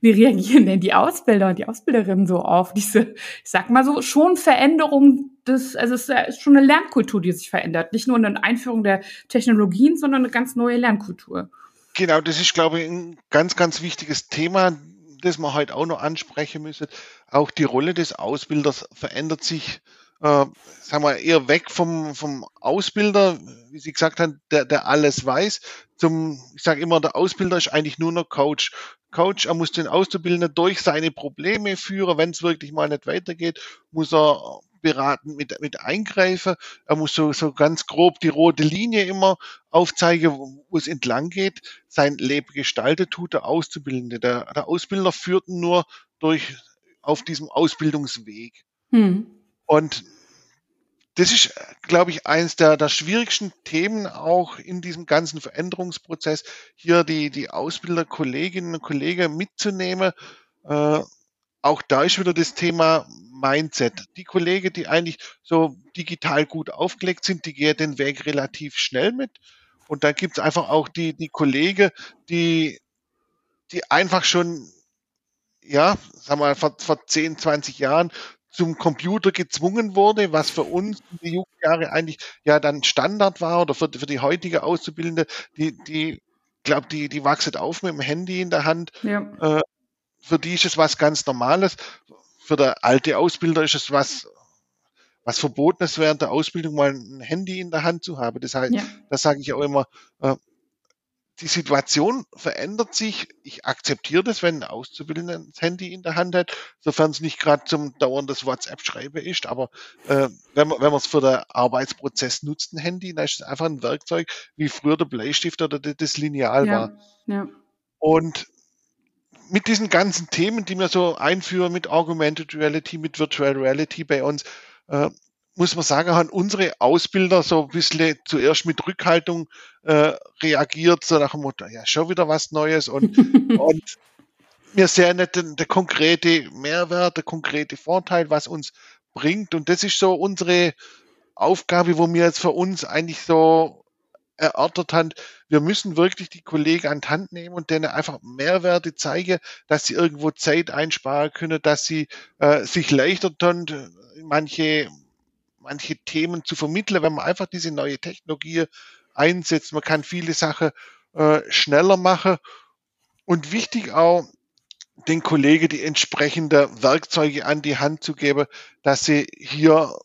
Wie reagieren denn die Ausbilder und die Ausbilderinnen so auf diese, ich sag mal so, schon Veränderung des, also es ist schon eine Lernkultur, die sich verändert. Nicht nur eine Einführung der Technologien, sondern eine ganz neue Lernkultur. Genau, das ist, glaube ich, ein ganz, ganz wichtiges Thema, das wir heute auch noch ansprechen müssen. Auch die Rolle des Ausbilders verändert sich, äh, sagen wir, eher weg vom, vom Ausbilder, wie Sie gesagt haben, der, der alles weiß, zum, ich sage immer, der Ausbilder ist eigentlich nur noch Coach. Coach, er muss den Auszubildenden durch seine Probleme führen. Wenn es wirklich mal nicht weitergeht, muss er beratend mit, mit eingreifen. Er muss so, so ganz grob die rote Linie immer aufzeigen, wo, wo es entlang geht. Sein Leben gestaltet tut der Auszubildende. Der, der Ausbilder führt ihn nur durch auf diesem Ausbildungsweg. Hm. Und das ist, glaube ich, eines der, der schwierigsten Themen auch in diesem ganzen Veränderungsprozess, hier die, die Ausbilderkolleginnen und Kollegen mitzunehmen. Äh, auch da ist wieder das Thema Mindset. Die Kollegen, die eigentlich so digital gut aufgelegt sind, die gehen den Weg relativ schnell mit. Und dann gibt es einfach auch die, die Kollegen, die, die einfach schon, ja, sagen wir mal, vor, vor 10, 20 Jahren zum Computer gezwungen wurde, was für uns in die Jugendjahre eigentlich ja dann Standard war oder für, für die heutige Auszubildende, die, die, glaube die, die wachsen auf mit dem Handy in der Hand. Ja. Äh, für die ist es was ganz Normales. Für der alte Ausbilder ist es was, was Verbotenes während der Ausbildung mal ein Handy in der Hand zu haben. Das heißt, Ja. da sage ich auch immer, äh, die Situation verändert sich. Ich akzeptiere das, wenn ein Auszubildender das Handy in der Hand hat, sofern es nicht gerade zum dauerndes WhatsApp-Schreiben ist. Aber äh, wenn man es für den Arbeitsprozess nutzt, ein Handy, dann ist es einfach ein Werkzeug, wie früher der Bleistift oder das Lineal war. Ja. Ja. Und mit diesen ganzen Themen, die wir so einführen, mit Augmented Reality, mit Virtual Reality bei uns, äh, muss man sagen, haben unsere Ausbilder so ein bisschen zuerst mit Rückhaltung äh, reagiert, so nach dem Motto, ja, schon wieder was Neues und, [LAUGHS] und wir sehen nicht den, der konkrete Mehrwert, der konkrete Vorteil, was uns bringt. Und das ist so unsere Aufgabe, wo wir jetzt für uns eigentlich so erörtert haben, wir müssen wirklich die Kollegen an die Hand nehmen und denen einfach Mehrwerte zeigen, dass sie irgendwo Zeit einsparen können, dass sie äh, sich leichter tun, manche, manche Themen zu vermitteln, wenn man einfach diese neue Technologie einsetzt. Man kann viele Sachen äh, schneller machen. Und wichtig auch, den Kollegen die entsprechenden Werkzeuge an die Hand zu geben, dass sie hier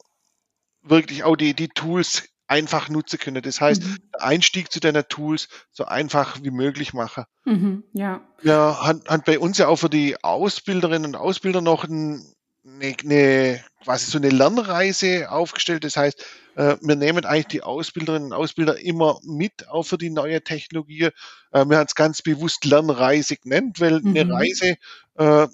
wirklich auch die, die Tools einfach nutzen können. Das heißt, Mhm. Einstieg zu deiner Tools so einfach wie möglich machen. Mhm. Ja. Wir haben, haben bei uns ja auch für die Ausbilderinnen und Ausbilder noch ein, eine, eine, quasi so eine Lernreise aufgestellt. Das heißt, äh, wir nehmen eigentlich die Ausbilderinnen und Ausbilder immer mit, auch für die neue Technologie. Äh, wir haben es ganz bewusst Lernreise genannt, weil eine Mhm. Reise äh,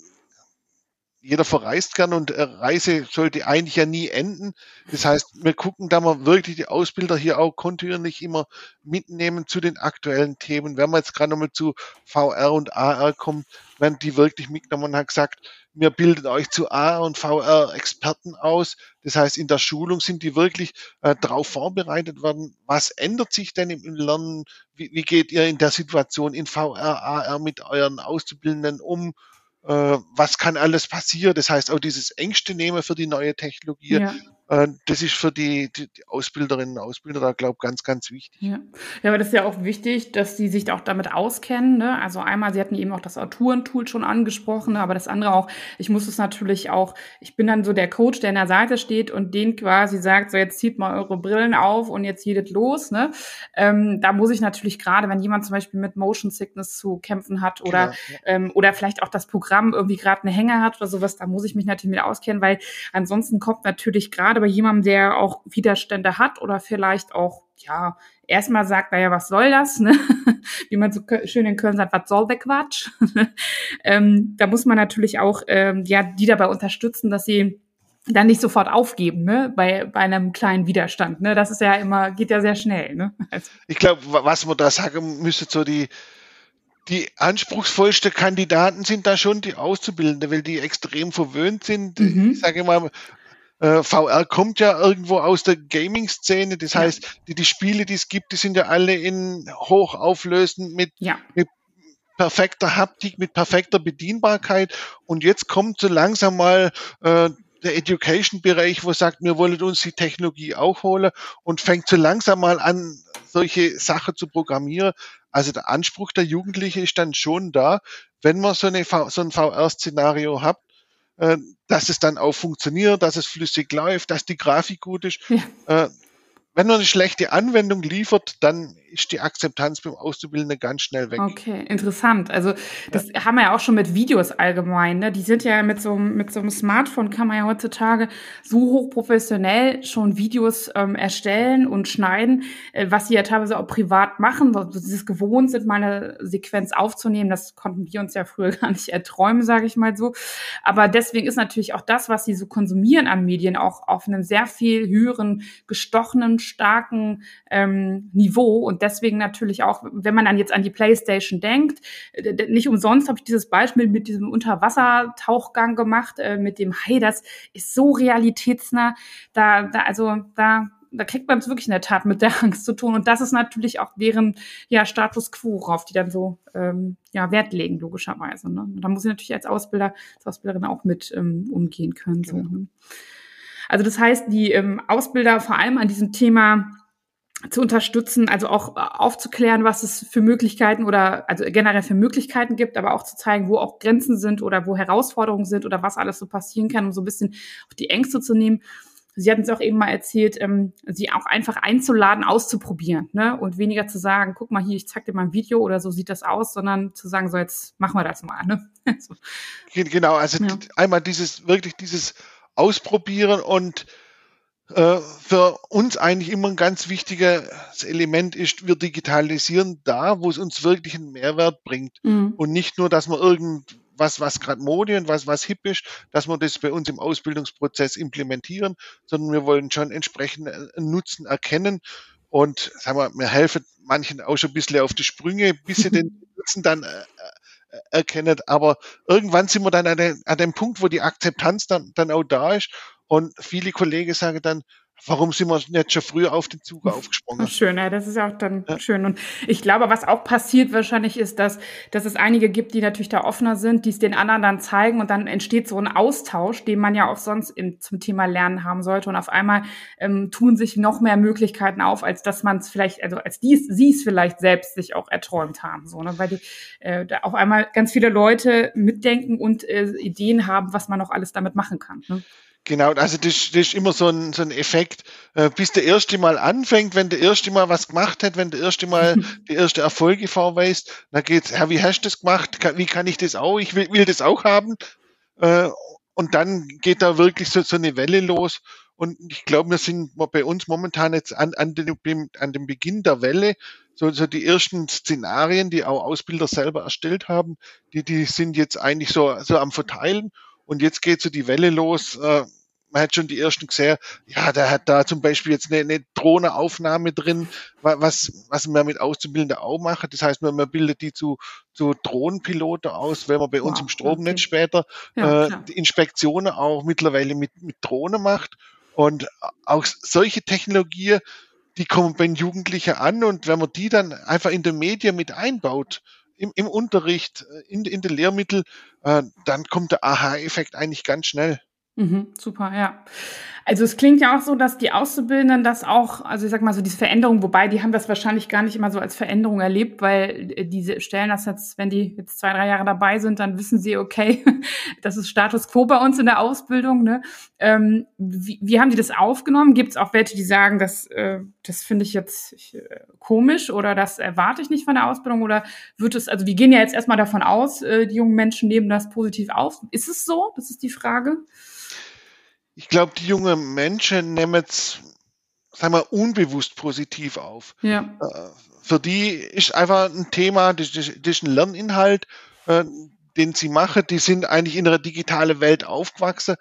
jeder verreist gern und Reise sollte eigentlich ja nie enden. Das heißt, wir gucken da mal wirklich die Ausbilder hier auch kontinuierlich immer mitnehmen zu den aktuellen Themen. Wenn man jetzt gerade nochmal zu VR und AR kommt, werden die wirklich mitgenommen und hat gesagt, wir bilden euch zu AR und VR Experten aus. Das heißt, in der Schulung sind die wirklich äh, darauf vorbereitet worden. Was ändert sich denn im Lernen? Wie, wie geht ihr in der Situation in VR, AR mit euren Auszubildenden um? Äh, was kann alles passieren. Das heißt, auch dieses Ängste nehmen für die neue Technologie, ja. Äh, das ist für die, die, Ausbilderinnen und Ausbilder da, glaube ich, ganz, ganz wichtig. Ja. ja, aber das ist ja auch wichtig, dass sie sich auch damit auskennen. Ne? Also einmal, Sie hatten eben auch das Autorentool schon angesprochen, aber das andere auch, ich muss es natürlich auch, ich bin dann so der Coach, der an der Seite steht und den quasi sagt, so jetzt zieht mal eure Brillen auf und jetzt jedet los. Ne? Ähm, da muss ich natürlich gerade, wenn jemand zum Beispiel mit Motion Sickness zu kämpfen hat oder, genau, ja. ähm, oder vielleicht auch das Programm irgendwie gerade eine Hänge hat oder sowas, da muss ich mich natürlich mit auskennen, weil ansonsten kommt natürlich gerade bei jemandem, der auch Widerstände hat oder vielleicht auch, ja, erstmal sagt, naja, was soll das? Ne? [LAUGHS] Wie man so schön in Köln sagt, was soll der Quatsch? [LAUGHS] ähm, da muss man natürlich auch ähm, ja, die dabei unterstützen, dass sie dann nicht sofort aufgeben, ne, bei, bei einem kleinen Widerstand. Ne? Das ist ja immer, geht ja sehr schnell. Ne? [LAUGHS] Also. Ich glaube, was man da sagen müsste, so die, die anspruchsvollsten Kandidaten sind da schon die Auszubildenden, weil die extrem verwöhnt sind. Mhm. Ich sage mal, äh, VR kommt ja irgendwo aus der Gaming-Szene. Das heißt, die, die Spiele, die es gibt, die sind ja alle in hochauflösend mit, ja. mit perfekter Haptik, mit perfekter Bedienbarkeit. Und jetzt kommt so langsam mal äh, der Education-Bereich, wo sagt, wir wollen uns die Technologie auch holen und fängt so langsam mal an, solche Sachen zu programmieren. Also der Anspruch der Jugendlichen ist dann schon da, wenn man so, eine, so ein VR-Szenario hat, äh, dass es dann auch funktioniert, dass es flüssig läuft, dass die Grafik gut ist. Ja. Äh, wenn man eine schlechte Anwendung liefert, dann ist die Akzeptanz beim Auszubildenden ganz schnell weg. Okay, interessant. Also das ja. haben wir ja auch schon mit Videos allgemein. Ne? Die sind ja mit so, mit so einem Smartphone kann man ja heutzutage so hochprofessionell schon Videos ähm, erstellen und schneiden, äh, was sie ja teilweise auch privat machen, wo sie es gewohnt sind, mal eine Sequenz aufzunehmen. Das konnten wir uns ja früher [LAUGHS] gar nicht erträumen, sage ich mal so. Aber deswegen ist natürlich auch das, was sie so konsumieren an Medien, auch auf einem sehr viel höheren, gestochenen, starken ähm, Niveau. Und deswegen natürlich auch, wenn man dann jetzt an die PlayStation denkt, nicht umsonst habe ich dieses Beispiel mit diesem Unterwassertauchgang gemacht, äh, mit dem Hai, das ist so realitätsnah. Da, da also da da kriegt man es wirklich in der Tat mit der [LAUGHS] Angst zu tun. Und das ist natürlich auch deren ja, Status quo, worauf die dann so ähm, ja, Wert legen, logischerweise. Ne? Da muss ich natürlich als Ausbilder, als Ausbilderin auch mit ähm, umgehen können. So, ne? Also das heißt, die ähm, Ausbilder vor allem an diesem Thema zu unterstützen, also auch äh, aufzuklären, was es für Möglichkeiten oder also generell für Möglichkeiten gibt, aber auch zu zeigen, wo auch Grenzen sind oder wo Herausforderungen sind oder was alles so passieren kann, um so ein bisschen auch die Ängste zu nehmen. Sie hatten es auch eben mal erzählt, ähm, sie auch einfach einzuladen, auszuprobieren, ne? Und weniger zu sagen, guck mal hier, ich zeig dir mal ein Video oder so sieht das aus, sondern zu sagen, so jetzt machen wir das mal, ne? [LAUGHS] so. Genau, also ja. einmal dieses, wirklich dieses Ausprobieren und für uns eigentlich immer ein ganz wichtiges Element ist, wir digitalisieren da, wo es uns wirklich einen Mehrwert bringt. Mhm. Und nicht nur, dass man irgendwas, was gerade Mode und was, was hip ist, dass wir das bei uns im Ausbildungsprozess implementieren, sondern wir wollen schon entsprechend einen Nutzen erkennen. Und sagen wir, wir helfen manchen auch schon ein bisschen auf die Sprünge, bis sie den [LAUGHS] Nutzen dann äh, äh, erkennen. Aber irgendwann sind wir dann an, den, an dem Punkt, wo die Akzeptanz dann, dann auch da ist und viele Kollegen sagen dann, warum sind wir nicht schon früher auf den Zug [LAUGHS] aufgesprungen? Schön, ja, das ist auch dann ja. schön. Und ich glaube, was auch passiert wahrscheinlich ist, dass, dass es einige gibt, die natürlich da offener sind, die es den anderen dann zeigen und dann entsteht so ein Austausch, den man ja auch sonst im, zum Thema Lernen haben sollte. Und auf einmal ähm, tun sich noch mehr Möglichkeiten auf, als dass man es vielleicht, also als die sie es vielleicht selbst sich auch erträumt haben. So, ne? Weil die äh, da auf einmal ganz viele Leute mitdenken und äh, Ideen haben, was man noch alles damit machen kann. Ne? Genau, also das, das ist immer so ein, so ein Effekt, äh, bis der erste Mal anfängt, wenn der erste Mal was gemacht hat, wenn der erste Mal [LAUGHS] die erste Erfolge vorweist, dann geht's, Herr, wie hast du das gemacht? Wie kann ich das auch? Ich will, will das auch haben. Äh, und dann geht da wirklich so, so eine Welle los. Und ich glaube, wir sind bei uns momentan jetzt an, an, den, an dem Beginn der Welle. So, so die ersten Szenarien, die auch Ausbilder selber erstellt haben, die, die sind jetzt eigentlich so, so am Verteilen. Und jetzt geht so die Welle los. Äh, man hat schon die ersten gesehen, ja, der hat da zum Beispiel jetzt eine, eine Drohneaufnahme drin, was, was man mit Auszubildenden auch macht. Das heißt, man, man bildet die zu, zu Drohnenpiloten aus, wenn man bei uns wow, im Stromnetz okay. später ja, äh, die Inspektionen auch mittlerweile mit, mit Drohnen macht. Und auch solche Technologien, die kommen bei den Jugendlichen an und wenn man die dann einfach in den Medien mit einbaut, im, im Unterricht, in, in den Lehrmittel, äh, dann kommt der Aha-Effekt eigentlich ganz schnell. Mhm, super, ja. Also es klingt ja auch so, dass die Auszubildenden das auch, also ich sag mal so diese Veränderung, wobei die haben das wahrscheinlich gar nicht immer so als Veränderung erlebt, weil äh, diese stellen das jetzt, wenn die jetzt zwei, drei Jahre dabei sind, dann wissen sie, okay, [LAUGHS] das ist Status quo bei uns in der Ausbildung. Ne? Ähm, wie, wie haben die das aufgenommen? Gibt es auch welche, die sagen, das, äh, das finde ich jetzt äh, komisch oder das erwarte ich nicht von der Ausbildung oder wird es, also wir gehen ja jetzt erstmal davon aus, äh, die jungen Menschen nehmen das positiv auf. Ist es so? Das ist die Frage ich glaube, die jungen Menschen nehmen es, sagen wir, unbewusst positiv auf. Ja. Äh, für die ist einfach ein Thema, das, das, ist ein Lerninhalt, äh, den sie machen. Die sind eigentlich in einer digitalen Welt aufgewachsen.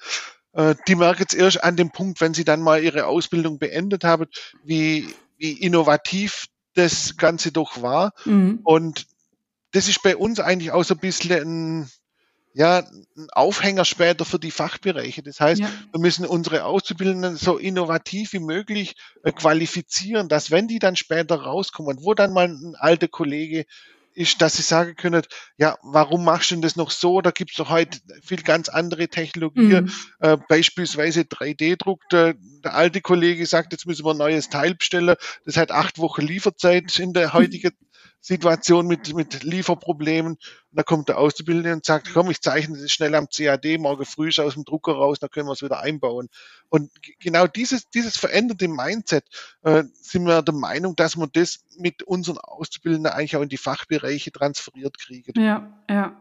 Äh, die merken es erst an dem Punkt, wenn sie dann mal ihre Ausbildung beendet haben, wie, wie innovativ das Ganze doch war. Mhm. Und das ist bei uns eigentlich auch so ein bisschen ein, ja, ein Aufhänger später für die Fachbereiche. Das heißt, ja. wir müssen unsere Auszubildenden so innovativ wie möglich äh, qualifizieren, dass wenn die dann später rauskommen, wo dann mal ein alter Kollege ist, dass sie sagen können, ja, warum machst du denn das noch so? Da gibt es doch heute viel ganz andere Technologien, mhm. äh, beispielsweise 3D-Druck. Der, der, alte Kollege sagt, jetzt müssen wir ein neues Teil bestellen. Das hat acht Wochen Lieferzeit in der heutigen Situation mit, mit Lieferproblemen. Da kommt der Auszubildende und sagt, komm, ich zeichne das schnell am CAD, morgen früh aus dem Drucker raus, dann können wir es wieder einbauen. Und genau dieses, dieses veränderte Mindset äh, sind wir der Meinung, dass man das mit unseren Auszubildenden eigentlich auch in die Fachbereiche transferiert kriegen. Ja, ja.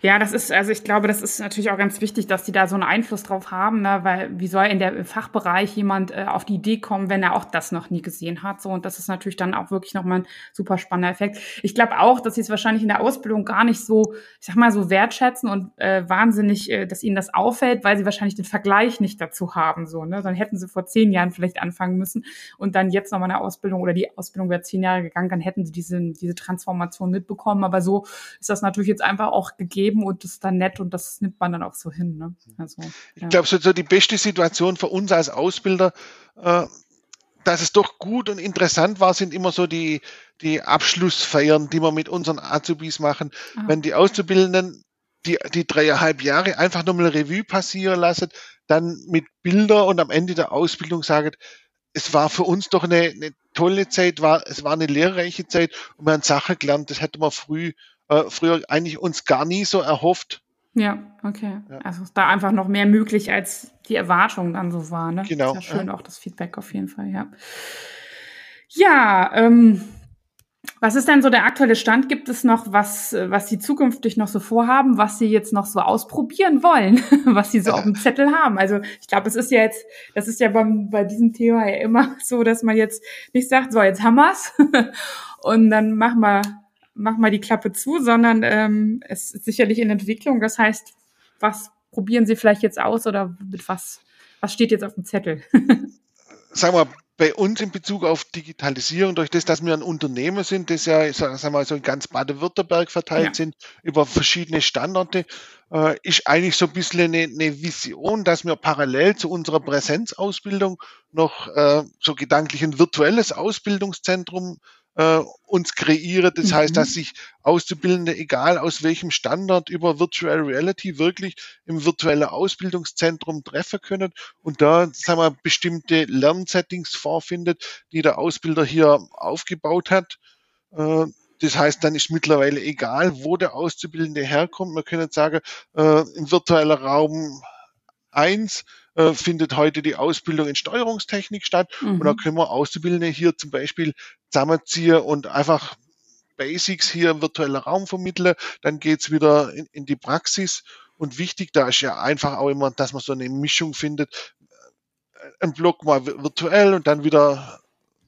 Ja, das ist, also ich glaube, das ist natürlich auch ganz wichtig, dass die da so einen Einfluss drauf haben, ne? weil wie soll in der Fachbereich jemand äh, auf die Idee kommen, wenn er auch das noch nie gesehen hat? So, und das ist natürlich dann auch wirklich nochmal ein super spannender Effekt. Ich glaube auch, dass sie es wahrscheinlich in der Ausbildung gar nicht so, ich sag mal, so wertschätzen und äh, wahnsinnig, äh, dass ihnen das auffällt, weil sie wahrscheinlich den Vergleich nicht dazu haben. So, ne? Dann hätten sie vor zehn Jahren vielleicht anfangen müssen und dann jetzt nochmal eine Ausbildung oder die Ausbildung wäre zehn Jahre gegangen, dann hätten sie diese, diese Transformation mitbekommen. Aber so ist das natürlich jetzt einfach auch gegeben und das ist dann nett und das nimmt man dann auch so hin. Ne? Also, ja. Ich glaube, so, so die beste Situation für uns als Ausbilder, äh, dass es doch gut und interessant war, sind immer so die, die Abschlussfeiern, die wir mit unseren Azubis machen. Aha. Wenn die Auszubildenden die, die dreieinhalb Jahre einfach nochmal Revue passieren lassen, dann mit Bilder und am Ende der Ausbildung sagen, es war für uns doch eine, eine tolle Zeit, war, es war eine lehrreiche Zeit und wir haben Sachen gelernt, das hätte man früh, äh, früher eigentlich uns gar nie so erhofft. Ja, okay. Ja. Also ist da einfach noch mehr möglich, als die Erwartung dann so war. Ne? Genau. Ist ja schön, ja. auch das Feedback auf jeden Fall, ja. Ja, ähm, was ist denn so der aktuelle Stand? Gibt es noch was, was Sie zukünftig noch so vorhaben, was Sie jetzt noch so ausprobieren wollen, [LAUGHS] was Sie so auf dem [LAUGHS] Zettel haben? Also ich glaube, es ist ja jetzt, das ist ja beim, bei diesem Thema ja immer [LAUGHS] so, dass man jetzt nicht sagt, so jetzt haben wir's und dann machen wir mach mal die Klappe zu, sondern ähm, es ist sicherlich in Entwicklung. Das heißt, was probieren Sie vielleicht jetzt aus oder mit was, was steht jetzt auf dem Zettel? [LAUGHS] Sagen wir, bei uns in Bezug auf Digitalisierung, durch das, dass wir ein Unternehmen sind, das ja, sagen wir mal, so in ganz Baden-Württemberg verteilt ja. sind, über verschiedene Standorte, äh, ist eigentlich so ein bisschen eine, eine, Vision, dass wir parallel zu unserer Präsenzausbildung noch äh, so gedanklich ein virtuelles Ausbildungszentrum äh, uns kreieren. Das mhm. heißt, dass sich Auszubildende, egal aus welchem Standard, über Virtual Reality wirklich im virtuellen Ausbildungszentrum treffen können und da, sagen wir, bestimmte Lernsettings vorfindet, die der Ausbilder hier aufgebaut hat. Äh, das heißt, dann ist mittlerweile egal, wo der Auszubildende herkommt. Man kann sagen, äh, im virtuellen Raum eins äh, findet heute die Ausbildung in Steuerungstechnik statt. Mhm. Und da können wir Auszubildende hier zum Beispiel zusammenziehen und einfach Basics hier im virtuellen Raum vermitteln. Dann geht's wieder in, in die Praxis. Und wichtig da ist ja einfach auch immer, dass man so eine Mischung findet. Ein Block mal virtuell und dann wieder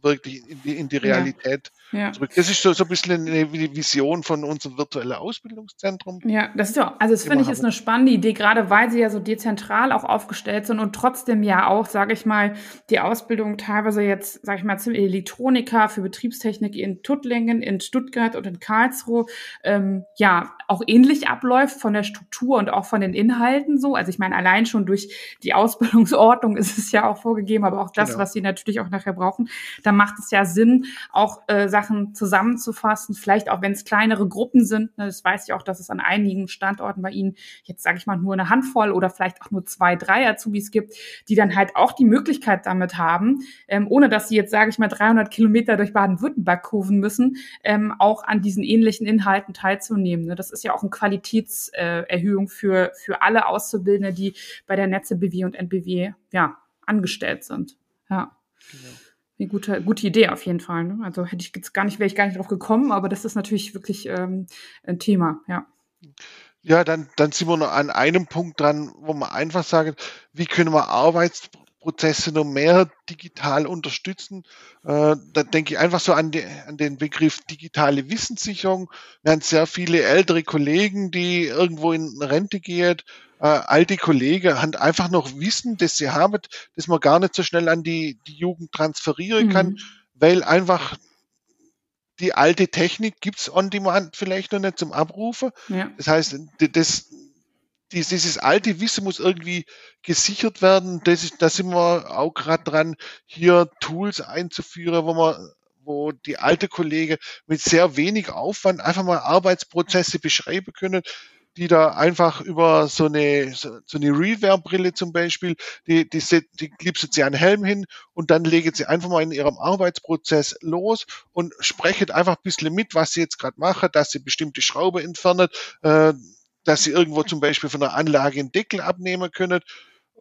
wirklich in die, in die Realität. Ja ja. zurück. Das ist so, so ein bisschen eine Vision von unserem virtuellen Ausbildungszentrum. Ja, das ist ja, also das finde ich ist eine spannende Idee, gerade weil sie ja so dezentral auch aufgestellt sind und trotzdem ja auch, sage ich mal, die Ausbildung teilweise jetzt, sage ich mal, zum Elektroniker für Betriebstechnik in Tuttlingen, in Stuttgart und in Karlsruhe, ähm, ja, auch ähnlich abläuft von der Struktur und auch von den Inhalten so. Also ich meine, allein schon durch die Ausbildungsordnung [LAUGHS] ist es ja auch vorgegeben, aber auch das, genau. was sie natürlich auch nachher brauchen, da macht es ja Sinn, auch äh, Sachen zusammenzufassen, vielleicht auch wenn es kleinere Gruppen sind. Ne, das weiß ich auch, dass es an einigen Standorten bei Ihnen jetzt, sage ich mal, nur eine Handvoll oder vielleicht auch nur zwei, drei Azubis gibt, die dann halt auch die Möglichkeit damit haben, ähm, ohne dass sie jetzt, sage ich mal, 300 Kilometer durch Baden-Württemberg kurven müssen, ähm, auch an diesen ähnlichen Inhalten teilzunehmen. Ne? Das ist ja auch eine Qualitätserhöhung für, für alle Auszubildende, die bei der Netze BW und NBW ja, angestellt sind. Ja. Genau. Eine gute, gute Idee auf jeden Fall. Ne? Also hätte ich jetzt gar nicht, wäre ich gar nicht drauf gekommen, aber das ist natürlich wirklich ähm, ein Thema, ja. Ja, dann, dann sind wir noch an einem Punkt dran, wo man einfach sagen, wie können wir Arbeits Prozesse noch mehr digital unterstützen. Äh, da denke ich einfach so an, die, an, den Begriff digitale Wissenssicherung. Wir haben sehr viele ältere Kollegen, die irgendwo in Rente gehen. Äh, alte Kollegen haben einfach noch Wissen, das sie haben, das man gar nicht so schnell an die, die Jugend transferieren kann, mhm. weil einfach die alte Technik gibt's on demand vielleicht noch nicht zum Abrufen. Ja. Das heißt, das, dieses alte Wissen muss irgendwie gesichert werden. Das ist, da sind wir auch gerade dran, hier Tools einzuführen, wo man wo die alte Kollegen mit sehr wenig Aufwand einfach mal Arbeitsprozesse beschreiben können, die da einfach über so eine, so, eine Rewear-Brille zum Beispiel, die, die, die klipsen sie einen Helm hin und dann legen sie einfach mal in ihrem Arbeitsprozess los und sprechen einfach ein bisschen mit, was sie jetzt gerade machen, dass sie bestimmte Schraube entfernen, äh, dass sie irgendwo zum Beispiel von der Anlage einen Deckel abnehmen können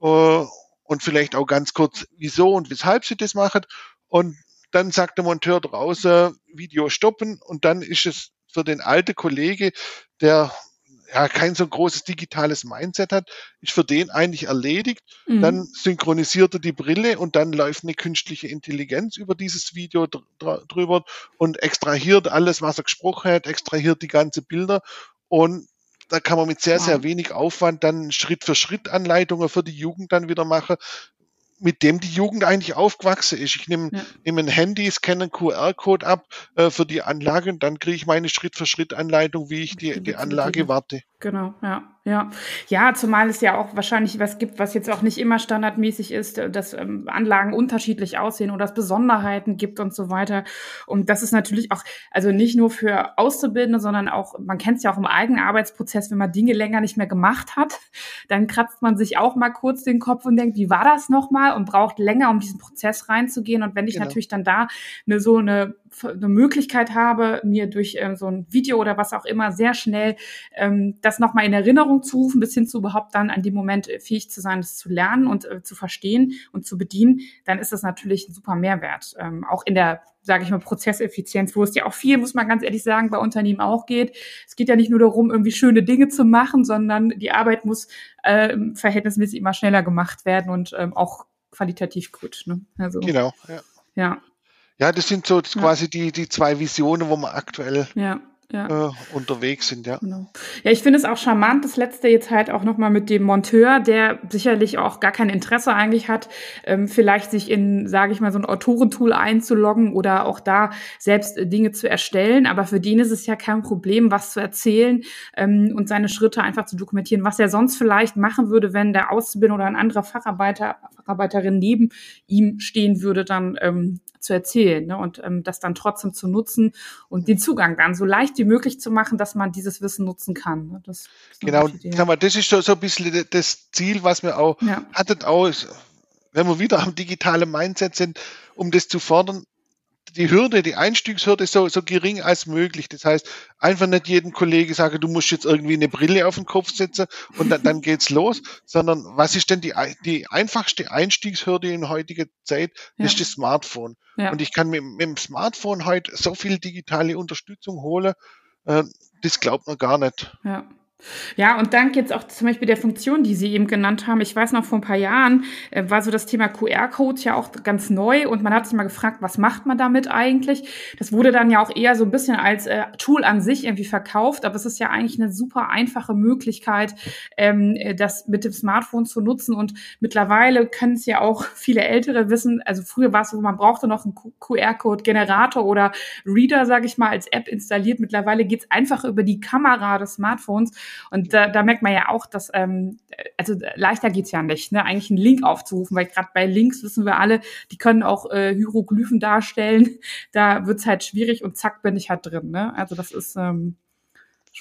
äh, und vielleicht auch ganz kurz, wieso und weshalb sie das machen. Und dann sagt der Monteur draußen, Video stoppen und dann ist es für den alten Kollege, der ja kein so großes digitales Mindset hat, ist für den eigentlich erledigt. Mhm. Dann synchronisiert er die Brille und dann läuft eine künstliche Intelligenz über dieses Video dr drüber und extrahiert alles, was er gesprochen hat, extrahiert die ganze Bilder und da kann man mit sehr, sehr wenig Aufwand dann Schritt für Schritt Anleitungen für die Jugend dann wieder machen, mit dem die Jugend eigentlich aufgewachsen ist. Ich nehme ja. nehm ein Handy, scanne einen QR-Code ab äh, für die Anlage und dann kriege ich meine Schritt-für-Schritt-Anleitung, wie ich die, die Anlage warte. Genau, ja. Ja, ja, zumal es ja auch wahrscheinlich was gibt, was jetzt auch nicht immer standardmäßig ist, äh, dass ähm, Anlagen unterschiedlich aussehen oder es Besonderheiten gibt und so weiter. Und das ist natürlich auch, also nicht nur für Auszubildende, sondern auch, man kennt es ja auch im eigenen Arbeitsprozess, wenn man Dinge länger nicht mehr gemacht hat, [LAUGHS] dann kratzt man sich auch mal kurz den Kopf und denkt, wie war das nochmal und braucht länger, um diesen Prozess reinzugehen. Und wenn ich genau. natürlich dann da eine, so eine eine Möglichkeit habe, mir durch ähm, so ein Video oder was auch immer sehr schnell ähm, das nochmal in Erinnerung zu rufen, bis hin zu überhaupt dann an dem Moment äh, fähig zu sein, das zu lernen und äh, zu verstehen und zu bedienen, dann ist das natürlich ein super Mehrwert. Ähm, auch in der, sage ich mal, Prozesseffizienz, wo es ja auch viel, muss man ganz ehrlich sagen, bei Unternehmen auch geht. Es geht ja nicht nur darum, irgendwie schöne Dinge zu machen, sondern die Arbeit muss äh, verhältnismäßig immer schneller gemacht werden und ähm, auch qualitativ gut. Ne? Also, genau, ja. Ja, ja, das sind so quasi die, die zwei Visionen, wo wir aktuell ja ja. äh, unterwegs sind, ja. Genau. Ja, ich finde es auch charmant, das letzte jetzt halt auch nochmal mit dem Monteur, der sicherlich auch gar kein Interesse eigentlich hat, ähm, vielleicht sich in, sage ich mal, so ein Autorentool einzuloggen oder auch da selbst äh, Dinge zu erstellen. Aber für den ist es ja kein Problem, was zu erzählen ähm, und seine Schritte einfach zu dokumentieren, was er sonst vielleicht machen würde, wenn der Auszubildende oder ein anderer Facharbeiter, Facharbeiterin neben ihm stehen würde, dann ähm, zu erzählen ne? und ähm, das dann trotzdem zu nutzen und den Zugang dann so leicht wie möglich zu machen, dass man dieses Wissen nutzen kann. Ne? Das genau, sag mal, das ist so, so ein bisschen das Ziel, was wir auch ja. hattet, auch, wenn wir wieder am digitalen Mindset sind, um das zu fordern, die Hürde, die Einstiegshürde so, so gering als möglich. Das heißt, einfach nicht jedem Kollege sagen, du musst jetzt irgendwie eine Brille auf den Kopf setzen und dann, dann geht's los, sondern was ist denn die, die einfachste Einstiegshürde in heutiger Zeit? Das ja. ist das Smartphone. Ja. Und ich kann mit, mit dem Smartphone heute so viel digitale Unterstützung holen, äh, das glaubt man gar nicht. Ja. Ja, und dank jetzt auch zum Beispiel der Funktion, die Sie eben genannt haben. Ich weiß noch, vor ein paar Jahren äh, war so das Thema QR-Code ja auch ganz neu und man hat sich mal gefragt, was macht man damit eigentlich? Das wurde dann ja auch eher so ein bisschen als äh, Tool an sich irgendwie verkauft, aber es ist ja eigentlich eine super einfache Möglichkeit, ähm, äh, das mit dem Smartphone zu nutzen und mittlerweile können es ja auch [LAUGHS] viele Ältere wissen, also früher war es so, man brauchte noch einen QR-Code-Generator oder Reader, sage ich mal, als App installiert. Mittlerweile geht's einfach über die Kamera des Smartphones und da, da merkt man ja auch, dass, ähm, also leichter geht's ja nicht, ne? eigentlich einen Link aufzurufen, weil gerade bei Links wissen wir alle, die können auch äh, Hieroglyphen darstellen. Da wird's halt schwierig und zack bin ich halt drin. Ne? Also das ist ähm,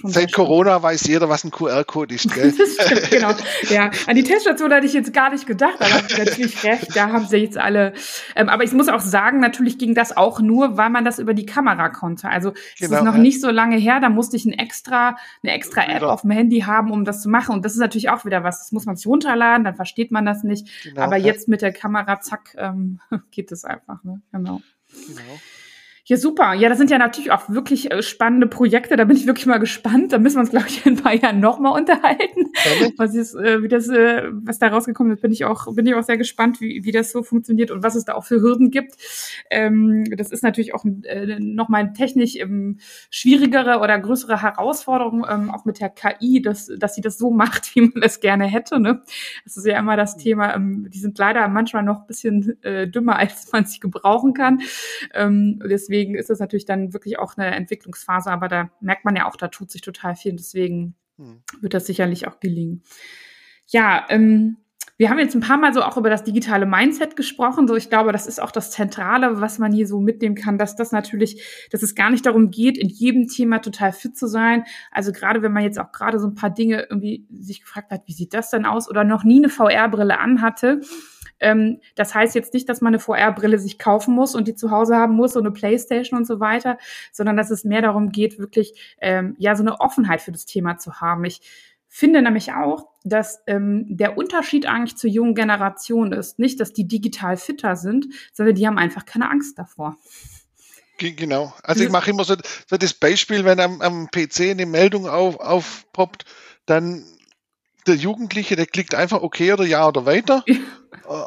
Seit Corona weiß jeder, was ein QR-Code ist. Gell? [LAUGHS] stimmt, genau. Ja, an die Teststation hatte ich jetzt gar nicht gedacht, aber natürlich [LAUGHS] recht. Da haben sie jetzt alle. Ähm, aber ich muss auch sagen, natürlich ging das auch nur, weil man das über die Kamera konnte. Also es genau, ist noch ja. nicht so lange her. Da musste ich ein extra, eine extra App auf dem Handy haben, um das zu machen. Und das ist natürlich auch wieder was. Das muss man sich runterladen, dann versteht man das nicht. Genau, aber ja. jetzt mit der Kamera, zack, ähm, [LAUGHS] geht es einfach. Ne? Genau. Genau. Ja, super. Ja, das sind ja natürlich auch wirklich äh, spannende Projekte. Da bin ich wirklich mal gespannt. Da müssen wir uns, [LAUGHS] glaube ich, in ein paar Jahren nochmal unterhalten. Was ist, äh, wie das, äh, was da rausgekommen ist, bin ich auch, bin ich auch sehr gespannt, wie, wie das so funktioniert und was es da auch für Hürden gibt. Ähm, das ist natürlich auch äh, nochmal technisch ähm, schwierigere oder größere Herausforderung, ähm, auch mit der KI, dass, dass sie das so macht, [LAUGHS] wie man es gerne hätte. Ne? Das ist ja immer das Thema. Ähm, die sind leider manchmal noch ein bisschen dümmer, [LAUGHS] als man sie gebrauchen kann. Deswegen deswegen ist es natürlich dann wirklich auch eine Entwicklungsphase, aber da merkt man ja auch, da tut sich total viel. Deswegen hm. wird das sicherlich auch gelingen. Ja, ähm, wir haben jetzt ein paar Mal so auch über das digitale Mindset gesprochen. So, ich glaube, das ist auch das Zentrale, was man hier so mitnehmen kann, dass das natürlich, dass es gar nicht darum geht, in jedem Thema total fit zu sein. Also gerade wenn man jetzt auch gerade so ein paar Dinge irgendwie sich gefragt hat, wie sieht das denn aus oder noch nie eine VR-Brille anhatte, ähm, das heißt jetzt nicht, dass man eine VR-Brille sich kaufen muss und die zu Hause haben muss, so eine Playstation und so weiter, sondern dass es mehr darum geht, wirklich ähm, ja so eine Offenheit für das Thema zu haben. Ich finde nämlich auch, dass ähm, der Unterschied eigentlich zur jungen Generation ist, nicht, dass die digital fitter sind, sondern die haben einfach keine Angst davor. Genau. Also ich mache immer so, so, das Beispiel, wenn am, am PC eine Meldung auf, aufpoppt, dann der Jugendliche, der klickt einfach okay oder ja oder weiter.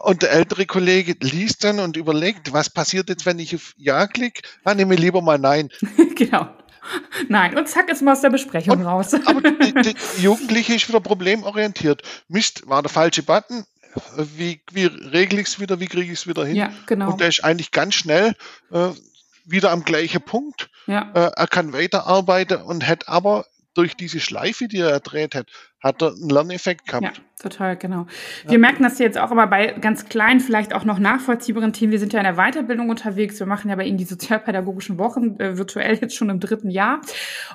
Und der ältere Kollege liest dann und überlegt, was passiert jetzt, wenn ich auf Ja klicke? Ah, nehme lieber mal Nein. [LAUGHS] genau. Nein, und zack, ist mal aus der Besprechung und, raus. aber [LAUGHS] der Jugendliche ist wieder problemorientiert. Mist, war der falsche Button. Wie, wie regle ich es wieder? Wie kriege ich es wieder hin? Ja, genau. Und der ist eigentlich ganz schnell äh, wieder am gleichen Punkt. Ja. Äh, er kann weiterarbeiten und hat aber durch diese Schleife, die er erdreht hat, hat er einen Lerneffekt gehabt. Ja, total, genau. Wir ja. merken das jetzt auch aber bei ganz kleinen, vielleicht auch noch nachvollziehbaren Themen. Wir sind ja in der Weiterbildung unterwegs. Wir machen ja bei Ihnen die sozialpädagogischen Wochen äh, virtuell jetzt schon im dritten Jahr.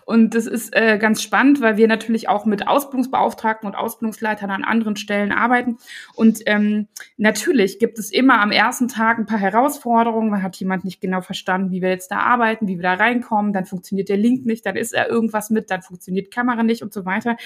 Und das ist äh, ganz spannend, weil wir natürlich auch mit Ausbildungsbeauftragten und Ausbildungsleitern an anderen Stellen arbeiten. Und ähm, natürlich gibt es immer am ersten Tag ein paar Herausforderungen. Man hat jemand nicht genau verstanden, wie wir jetzt da arbeiten, wie wir da reinkommen. Dann funktioniert der Link nicht, dann ist er irgendwas mit, dann funktioniert die Kamera nicht und so weiter.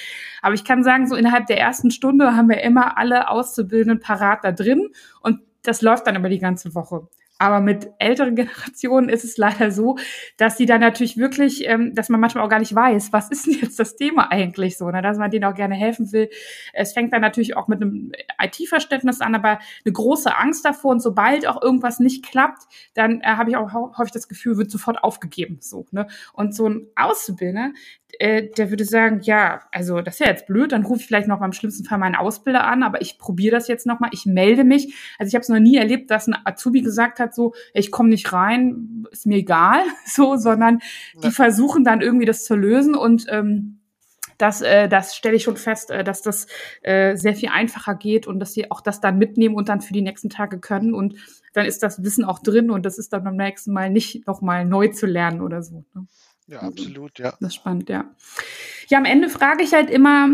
Aber ich kann sagen, so innerhalb der ersten Stunde haben wir immer alle Auszubildenden parat da drin und das läuft dann über die ganze Woche. Aber mit älteren [LAUGHS] Generationen ist es leider so, dass sie dann natürlich wirklich, ähm, dass man manchmal auch gar nicht weiß, was ist denn jetzt das Thema eigentlich so, ne? dass man denen auch gerne helfen will. Es fängt dann natürlich auch mit einem IT-Verständnis an, aber eine große Angst davor. Und sobald auch irgendwas nicht klappt, dann äh, habe ich auch häufig das Gefühl, wird sofort aufgegeben. So, ne? Und so ein Auszubildender, äh, der würde sagen, ja, also das ist ja jetzt blöd, dann rufe ich vielleicht noch mal im schlimmsten Fall meinen Ausbilder an, aber ich probiere das jetzt noch mal, ich melde mich. Also ich habe es noch nie erlebt, dass ein Azubi gesagt hat, so, ich komme nicht rein, ist mir egal, [LAUGHS] so, sondern die versuchen dann irgendwie das zu lösen und ähm, das, äh, das stelle ich schon fest, äh, dass das äh, sehr viel einfacher geht und dass sie auch das dann mitnehmen und dann für die nächsten Tage können und dann ist das Wissen auch drin und das ist dann beim nächsten Mal nicht noch mal neu zu lernen oder so. Ne? Ja, absolut, ja. Das ist spannend, ja. Ja, am Ende frage ich halt immer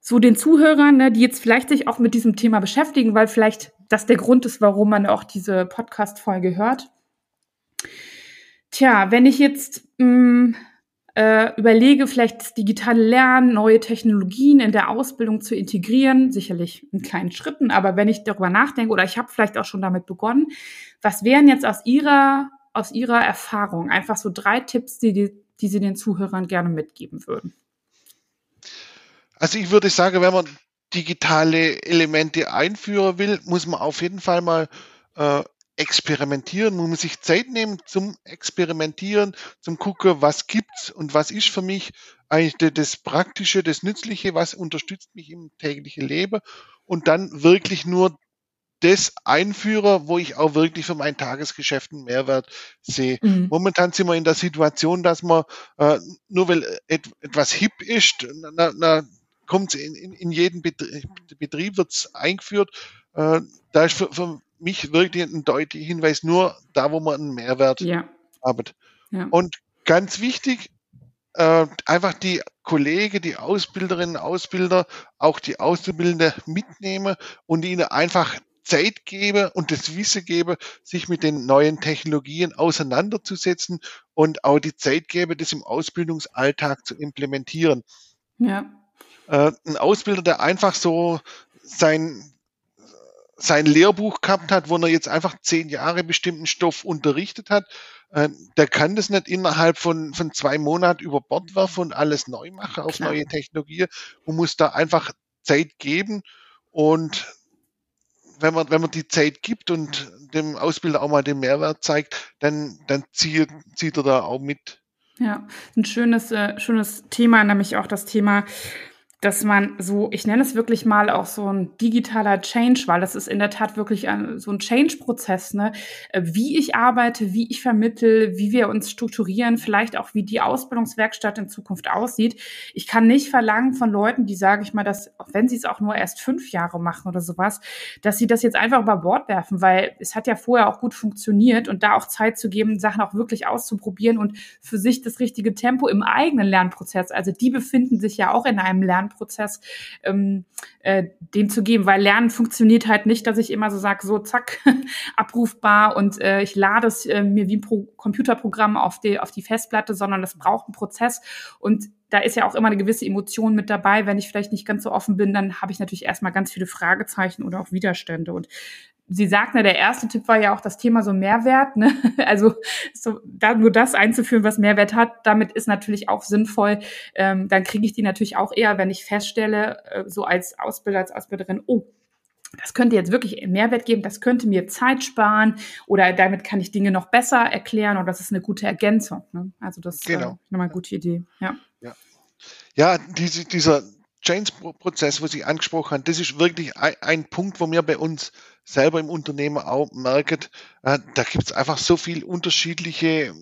so den Zuhörern, ne, die jetzt vielleicht sich auch mit diesem Thema beschäftigen, weil vielleicht das der Grund ist, warum man auch diese Podcast-Folge hört. Tja, wenn ich jetzt mh, mm, äh, überlege, vielleicht das digitale Lernen, neue Technologien in der Ausbildung zu integrieren, sicherlich in kleinen Schritten, aber wenn ich darüber nachdenke oder ich habe vielleicht auch schon damit begonnen, was wären jetzt aus Ihrer aus Ihrer Erfahrung einfach so drei Tipps, die, die, die Sie den Zuhörern gerne mitgeben würden? Also ich würde sagen, wenn man digitale Elemente einführen will, muss man auf jeden Fall mal äh, experimentieren, man muss sich Zeit nehmen zum Experimentieren, zum gucken, was gibt's und was ist für mich eigentlich das Praktische, das Nützliche, was unterstützt mich im täglichen Leben und dann wirklich nur das einführe, wo ich auch wirklich für mein Tagesgeschäft einen Mehrwert sehe. Mhm. Momentan sind wir in der Situation, dass man äh, nur weil et, etwas hip ist, na, na, kommt in, in, in jeden Betrieb, Betrieb wird's eingeführt. Äh, da ist für, für mich wirklich ein deutlicher Hinweis nur da, wo man einen Mehrwert ja. hat. Ja. Und ganz wichtig, äh, einfach die Kollegen, die Ausbilderinnen, Ausbilder, auch die Auszubildende mitnehmen und ihnen einfach Zeit gebe und das Wissen gebe, sich mit den neuen Technologien auseinanderzusetzen und auch die Zeit gebe, das im Ausbildungsalltag zu implementieren. Ja. Äh, ein Ausbilder, der einfach so sein sein Lehrbuch gehabt hat, wo er jetzt einfach zehn Jahre bestimmten Stoff unterrichtet hat, äh, der kann das nicht innerhalb von, von zwei Monaten über Bord werfen und alles neu machen auf Klar. neue Technologie. Man muss da einfach Zeit geben und wenn man, wenn man die Zeit gibt und dem Ausbilder auch mal den Mehrwert zeigt, dann, dann zieht, zieht er da auch mit. Ja, ein schönes, äh, schönes Thema, nämlich auch das Thema dass man so, ich nenne es wirklich mal auch so ein digitaler Change, weil das ist in der Tat wirklich ein, so ein Change-Prozess, ne? Äh, wie ich arbeite, wie ich vermittel, wie wir uns strukturieren, vielleicht auch wie die Ausbildungswerkstatt in Zukunft aussieht. Ich kann nicht verlangen von Leuten, die, sage ich mal, dass, wenn sie es auch nur erst fünf Jahre machen oder sowas, dass sie das jetzt einfach über Bord werfen, weil es hat ja vorher auch gut funktioniert und da auch Zeit zu geben, Sachen auch wirklich auszuprobieren und für sich das richtige Tempo im eigenen Lernprozess, also die befinden sich ja auch in einem Lernprozess, Lernprozess ähm, äh, dem zu geben, weil Lernen funktioniert halt nicht, dass ich immer so sage, so zack, [LAUGHS] abrufbar und äh, ich lade es äh, mir wie ein Pro Computerprogramm auf die, auf die Festplatte, sondern das braucht einen Prozess und da ist ja auch immer eine gewisse Emotion mit dabei. Wenn ich vielleicht nicht ganz so offen bin, dann habe ich natürlich erstmal ganz viele Fragezeichen oder auch Widerstände. Und Sie sagten, der erste Tipp war ja auch das Thema so Mehrwert. Ne? [LAUGHS] Also so, da, nur das einzuführen, was Mehrwert hat, damit ist natürlich auch sinnvoll. Ähm, dann kriege ich die natürlich auch eher, wenn ich feststelle, äh, so als Ausbilder, als Ausbilderin, oh, das könnte jetzt wirklich Mehrwert geben, das könnte mir Zeit sparen oder damit kann ich Dinge noch besser erklären oder das ist eine gute Ergänzung. Ne? Also das ist äh, genau. äh, nochmal eine gute Idee. Ja, ja. ja diese, dieser Change-Prozess, wo Sie angesprochen haben, das ist wirklich ein, ein Punkt, wo wir bei uns selber im Unternehmen auch merken, äh, da gibt es einfach so viel unterschiedliche äh,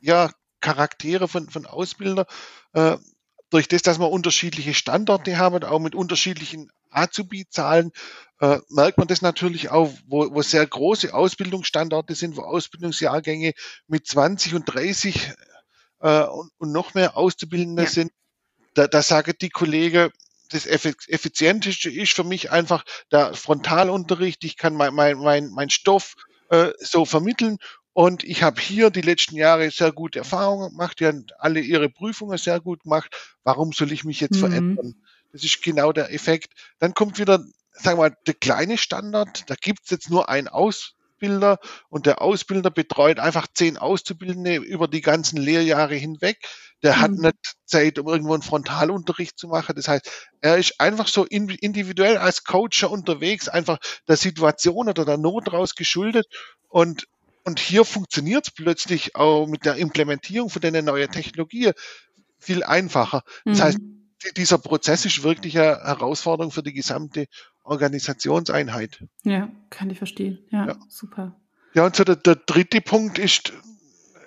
ja, Charaktere von, von Ausbildern. Äh, durch das, dass wir unterschiedliche Standorte haben, auch mit unterschiedlichen Azubi-Zahlen, merkt man das natürlich auch, wo, wo sehr große Ausbildungsstandorte sind, wo Ausbildungsjahrgänge mit 20 und 30 äh, und, und noch mehr Auszubildende ja. sind. Da, da sagen die Kollegen, das Effizienteste ist für mich einfach der Frontalunterricht. Ich kann mein, mein, mein, mein Stoff äh, so vermitteln und ich habe hier die letzten Jahre sehr gute Erfahrungen gemacht. Die haben alle ihre Prüfungen sehr gut gemacht. Warum soll ich mich jetzt mhm. verändern? Das ist genau der Effekt. Dann kommt wieder, sagen wir mal, der kleine Standard. Da gibt es jetzt nur einen Ausbilder und der Ausbilder betreut einfach zehn Auszubildende über die ganzen Lehrjahre hinweg. Der mhm. hat nicht Zeit, um irgendwo einen Frontalunterricht zu machen. Das heißt, er ist einfach so individuell als Coacher unterwegs, einfach der Situation oder der Not raus geschuldet. Und, und hier funktioniert es plötzlich auch mit der Implementierung von der neuen Technologie viel einfacher. Das mhm. heißt, dieser Prozess ist wirklich eine Herausforderung für die gesamte Organisationseinheit. Ja, kann ich verstehen. Ja, ja. super. Ja, und so der, der dritte Punkt ist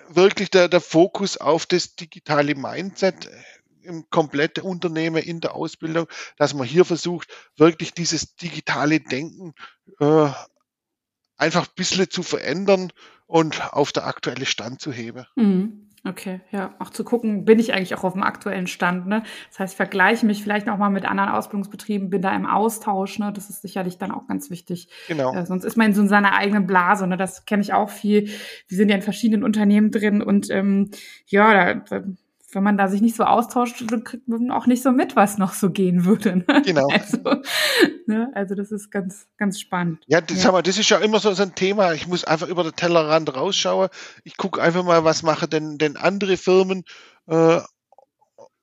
wirklich der, der Fokus auf das digitale Mindset im kompletten Unternehmen in der Ausbildung, dass man hier versucht, wirklich dieses digitale Denken äh, einfach ein bisschen zu verändern und auf der aktuelle Stand zu heben. Mhm. Okay, ja, auch zu gucken, bin ich eigentlich auch auf dem aktuellen Stand, ne? Das heißt, vergleiche mich vielleicht auch mal mit anderen Ausbildungsbetrieben, bin da im Austausch, ne? Das ist sicherlich dann auch ganz wichtig. Genau. Äh, sonst ist man in so seiner eigenen Blase, ne? Das kenne ich auch viel. Wir sind ja in verschiedenen Unternehmen drin und ähm, ja, da, da wenn man da sich nicht so austauscht, kriegt man auch nicht so mit, was noch so gehen würde. Ne? Genau. Also, ne? also, das ist ganz, ganz spannend. Ja, das, ja. Mal, das ist ja immer so, so ein Thema. Ich muss einfach über den Tellerrand rausschauen. Ich gucke einfach mal, was machen denn, denn andere Firmen. Äh,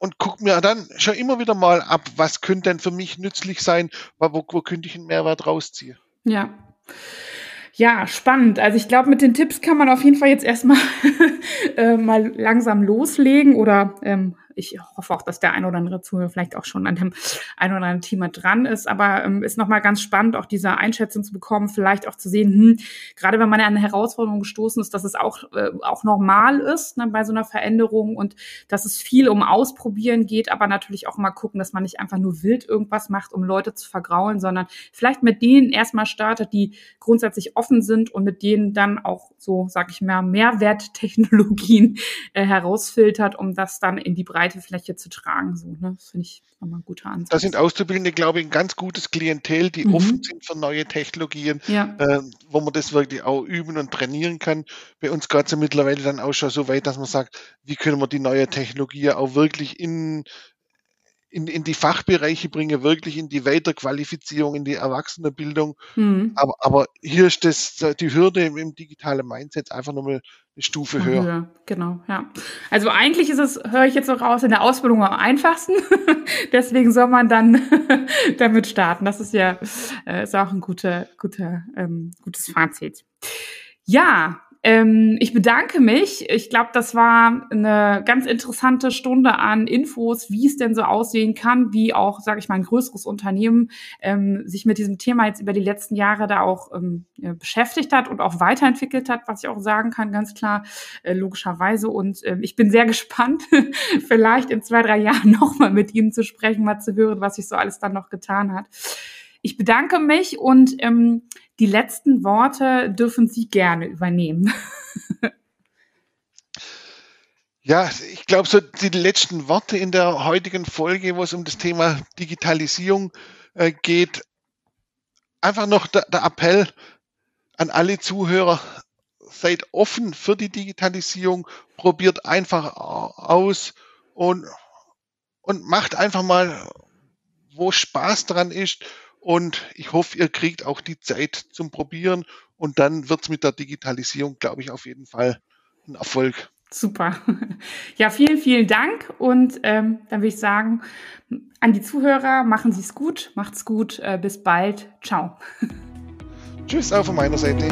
und gucke mir dann schon immer wieder mal ab, was könnte denn für mich nützlich sein, wo, wo könnte ich einen Mehrwert rausziehen. Ja. Ja, spannend. Also ich glaube, mit den Tipps kann man auf jeden Fall jetzt erstmal [LAUGHS] äh, mal langsam loslegen oder ähm, ich hoffe auch, dass der ein oder andere Zuhörer vielleicht auch schon an dem ein oder anderen Thema dran ist. Aber ähm, ist nochmal ganz spannend, auch diese Einschätzung zu bekommen, vielleicht auch zu sehen, hm, gerade wenn man an eine Herausforderung gestoßen ist, dass es auch, äh, auch normal ist ne, bei so einer Veränderung und dass es viel um Ausprobieren geht, aber natürlich auch mal gucken, dass man nicht einfach nur wild irgendwas macht, um Leute zu vergraulen, sondern vielleicht mit denen erstmal startet, die grundsätzlich offen sind und mit denen dann auch so, sag ich mal, Mehrwerttechnologien äh, herausfiltert, um das dann in die Breite breite Fläche zu tragen. So, ne? Das finde ich nochmal ein guter Ansatz. Da sind Auszubildende, glaube ich, ein ganz gutes Klientel, die mhm. offen sind für neue Technologien, ja. äh, wo man das wirklich auch üben und trainieren kann. Bei uns geht es ja mittlerweile dann auch schon so weit, dass man sagt, wie können wir die neue Technologie auch wirklich in in, in die Fachbereiche bringe, wirklich in die Weiterqualifizierung, in die Erwachsenenbildung. Mhm. Aber, aber hier ist das, die Hürde im, im digitalen Mindset einfach nochmal eine Stufe höher. höher. Genau, ja. Also eigentlich ist es, höre ich jetzt auch raus, in der Ausbildung am einfachsten. [LAUGHS] Deswegen soll man dann [LAUGHS] damit starten. Das ist ja äh, ist auch ein guter, guter, ähm, gutes Fazit. Ja, ähm, ich bedanke mich. Ich glaube, das war eine ganz interessante Stunde an Infos, wie es denn so aussehen kann, wie auch, sage ich mal, ein größeres Unternehmen ähm, sich mit diesem Thema jetzt über die letzten Jahre da auch ähm, beschäftigt hat und auch weiterentwickelt hat, was ich auch sagen kann, ganz klar, äh, logischerweise. Und äh, ich bin sehr [LAUGHS] gespannt, vielleicht in zwei, drei Jahren [LAUGHS] nochmal mit Ihnen zu sprechen, mal zu hören, was sich so alles dann noch getan hat. Ich bedanke mich und ähm, die letzten Worte dürfen Sie gerne übernehmen. [LAUGHS] Ja, ich glaube, so die letzten Worte in der heutigen Folge, wo es um das Thema Digitalisierung äh, geht, einfach noch der, der Appell an alle Zuhörer, seid offen für die Digitalisierung, probiert einfach aus und, und macht einfach mal, wo Spaß dran ist und ich hoffe, ihr kriegt auch die Zeit zum Probieren und dann wird es mit der Digitalisierung, glaube ich, auf jeden Fall ein Erfolg. Super. [LAUGHS] Ja, vielen, vielen Dank. Und ähm, dann würde ich sagen, an die Zuhörer, machen Sie es gut, macht's gut, äh, bis bald. Ciao. [LAUGHS] Tschüss auch von meiner Seite.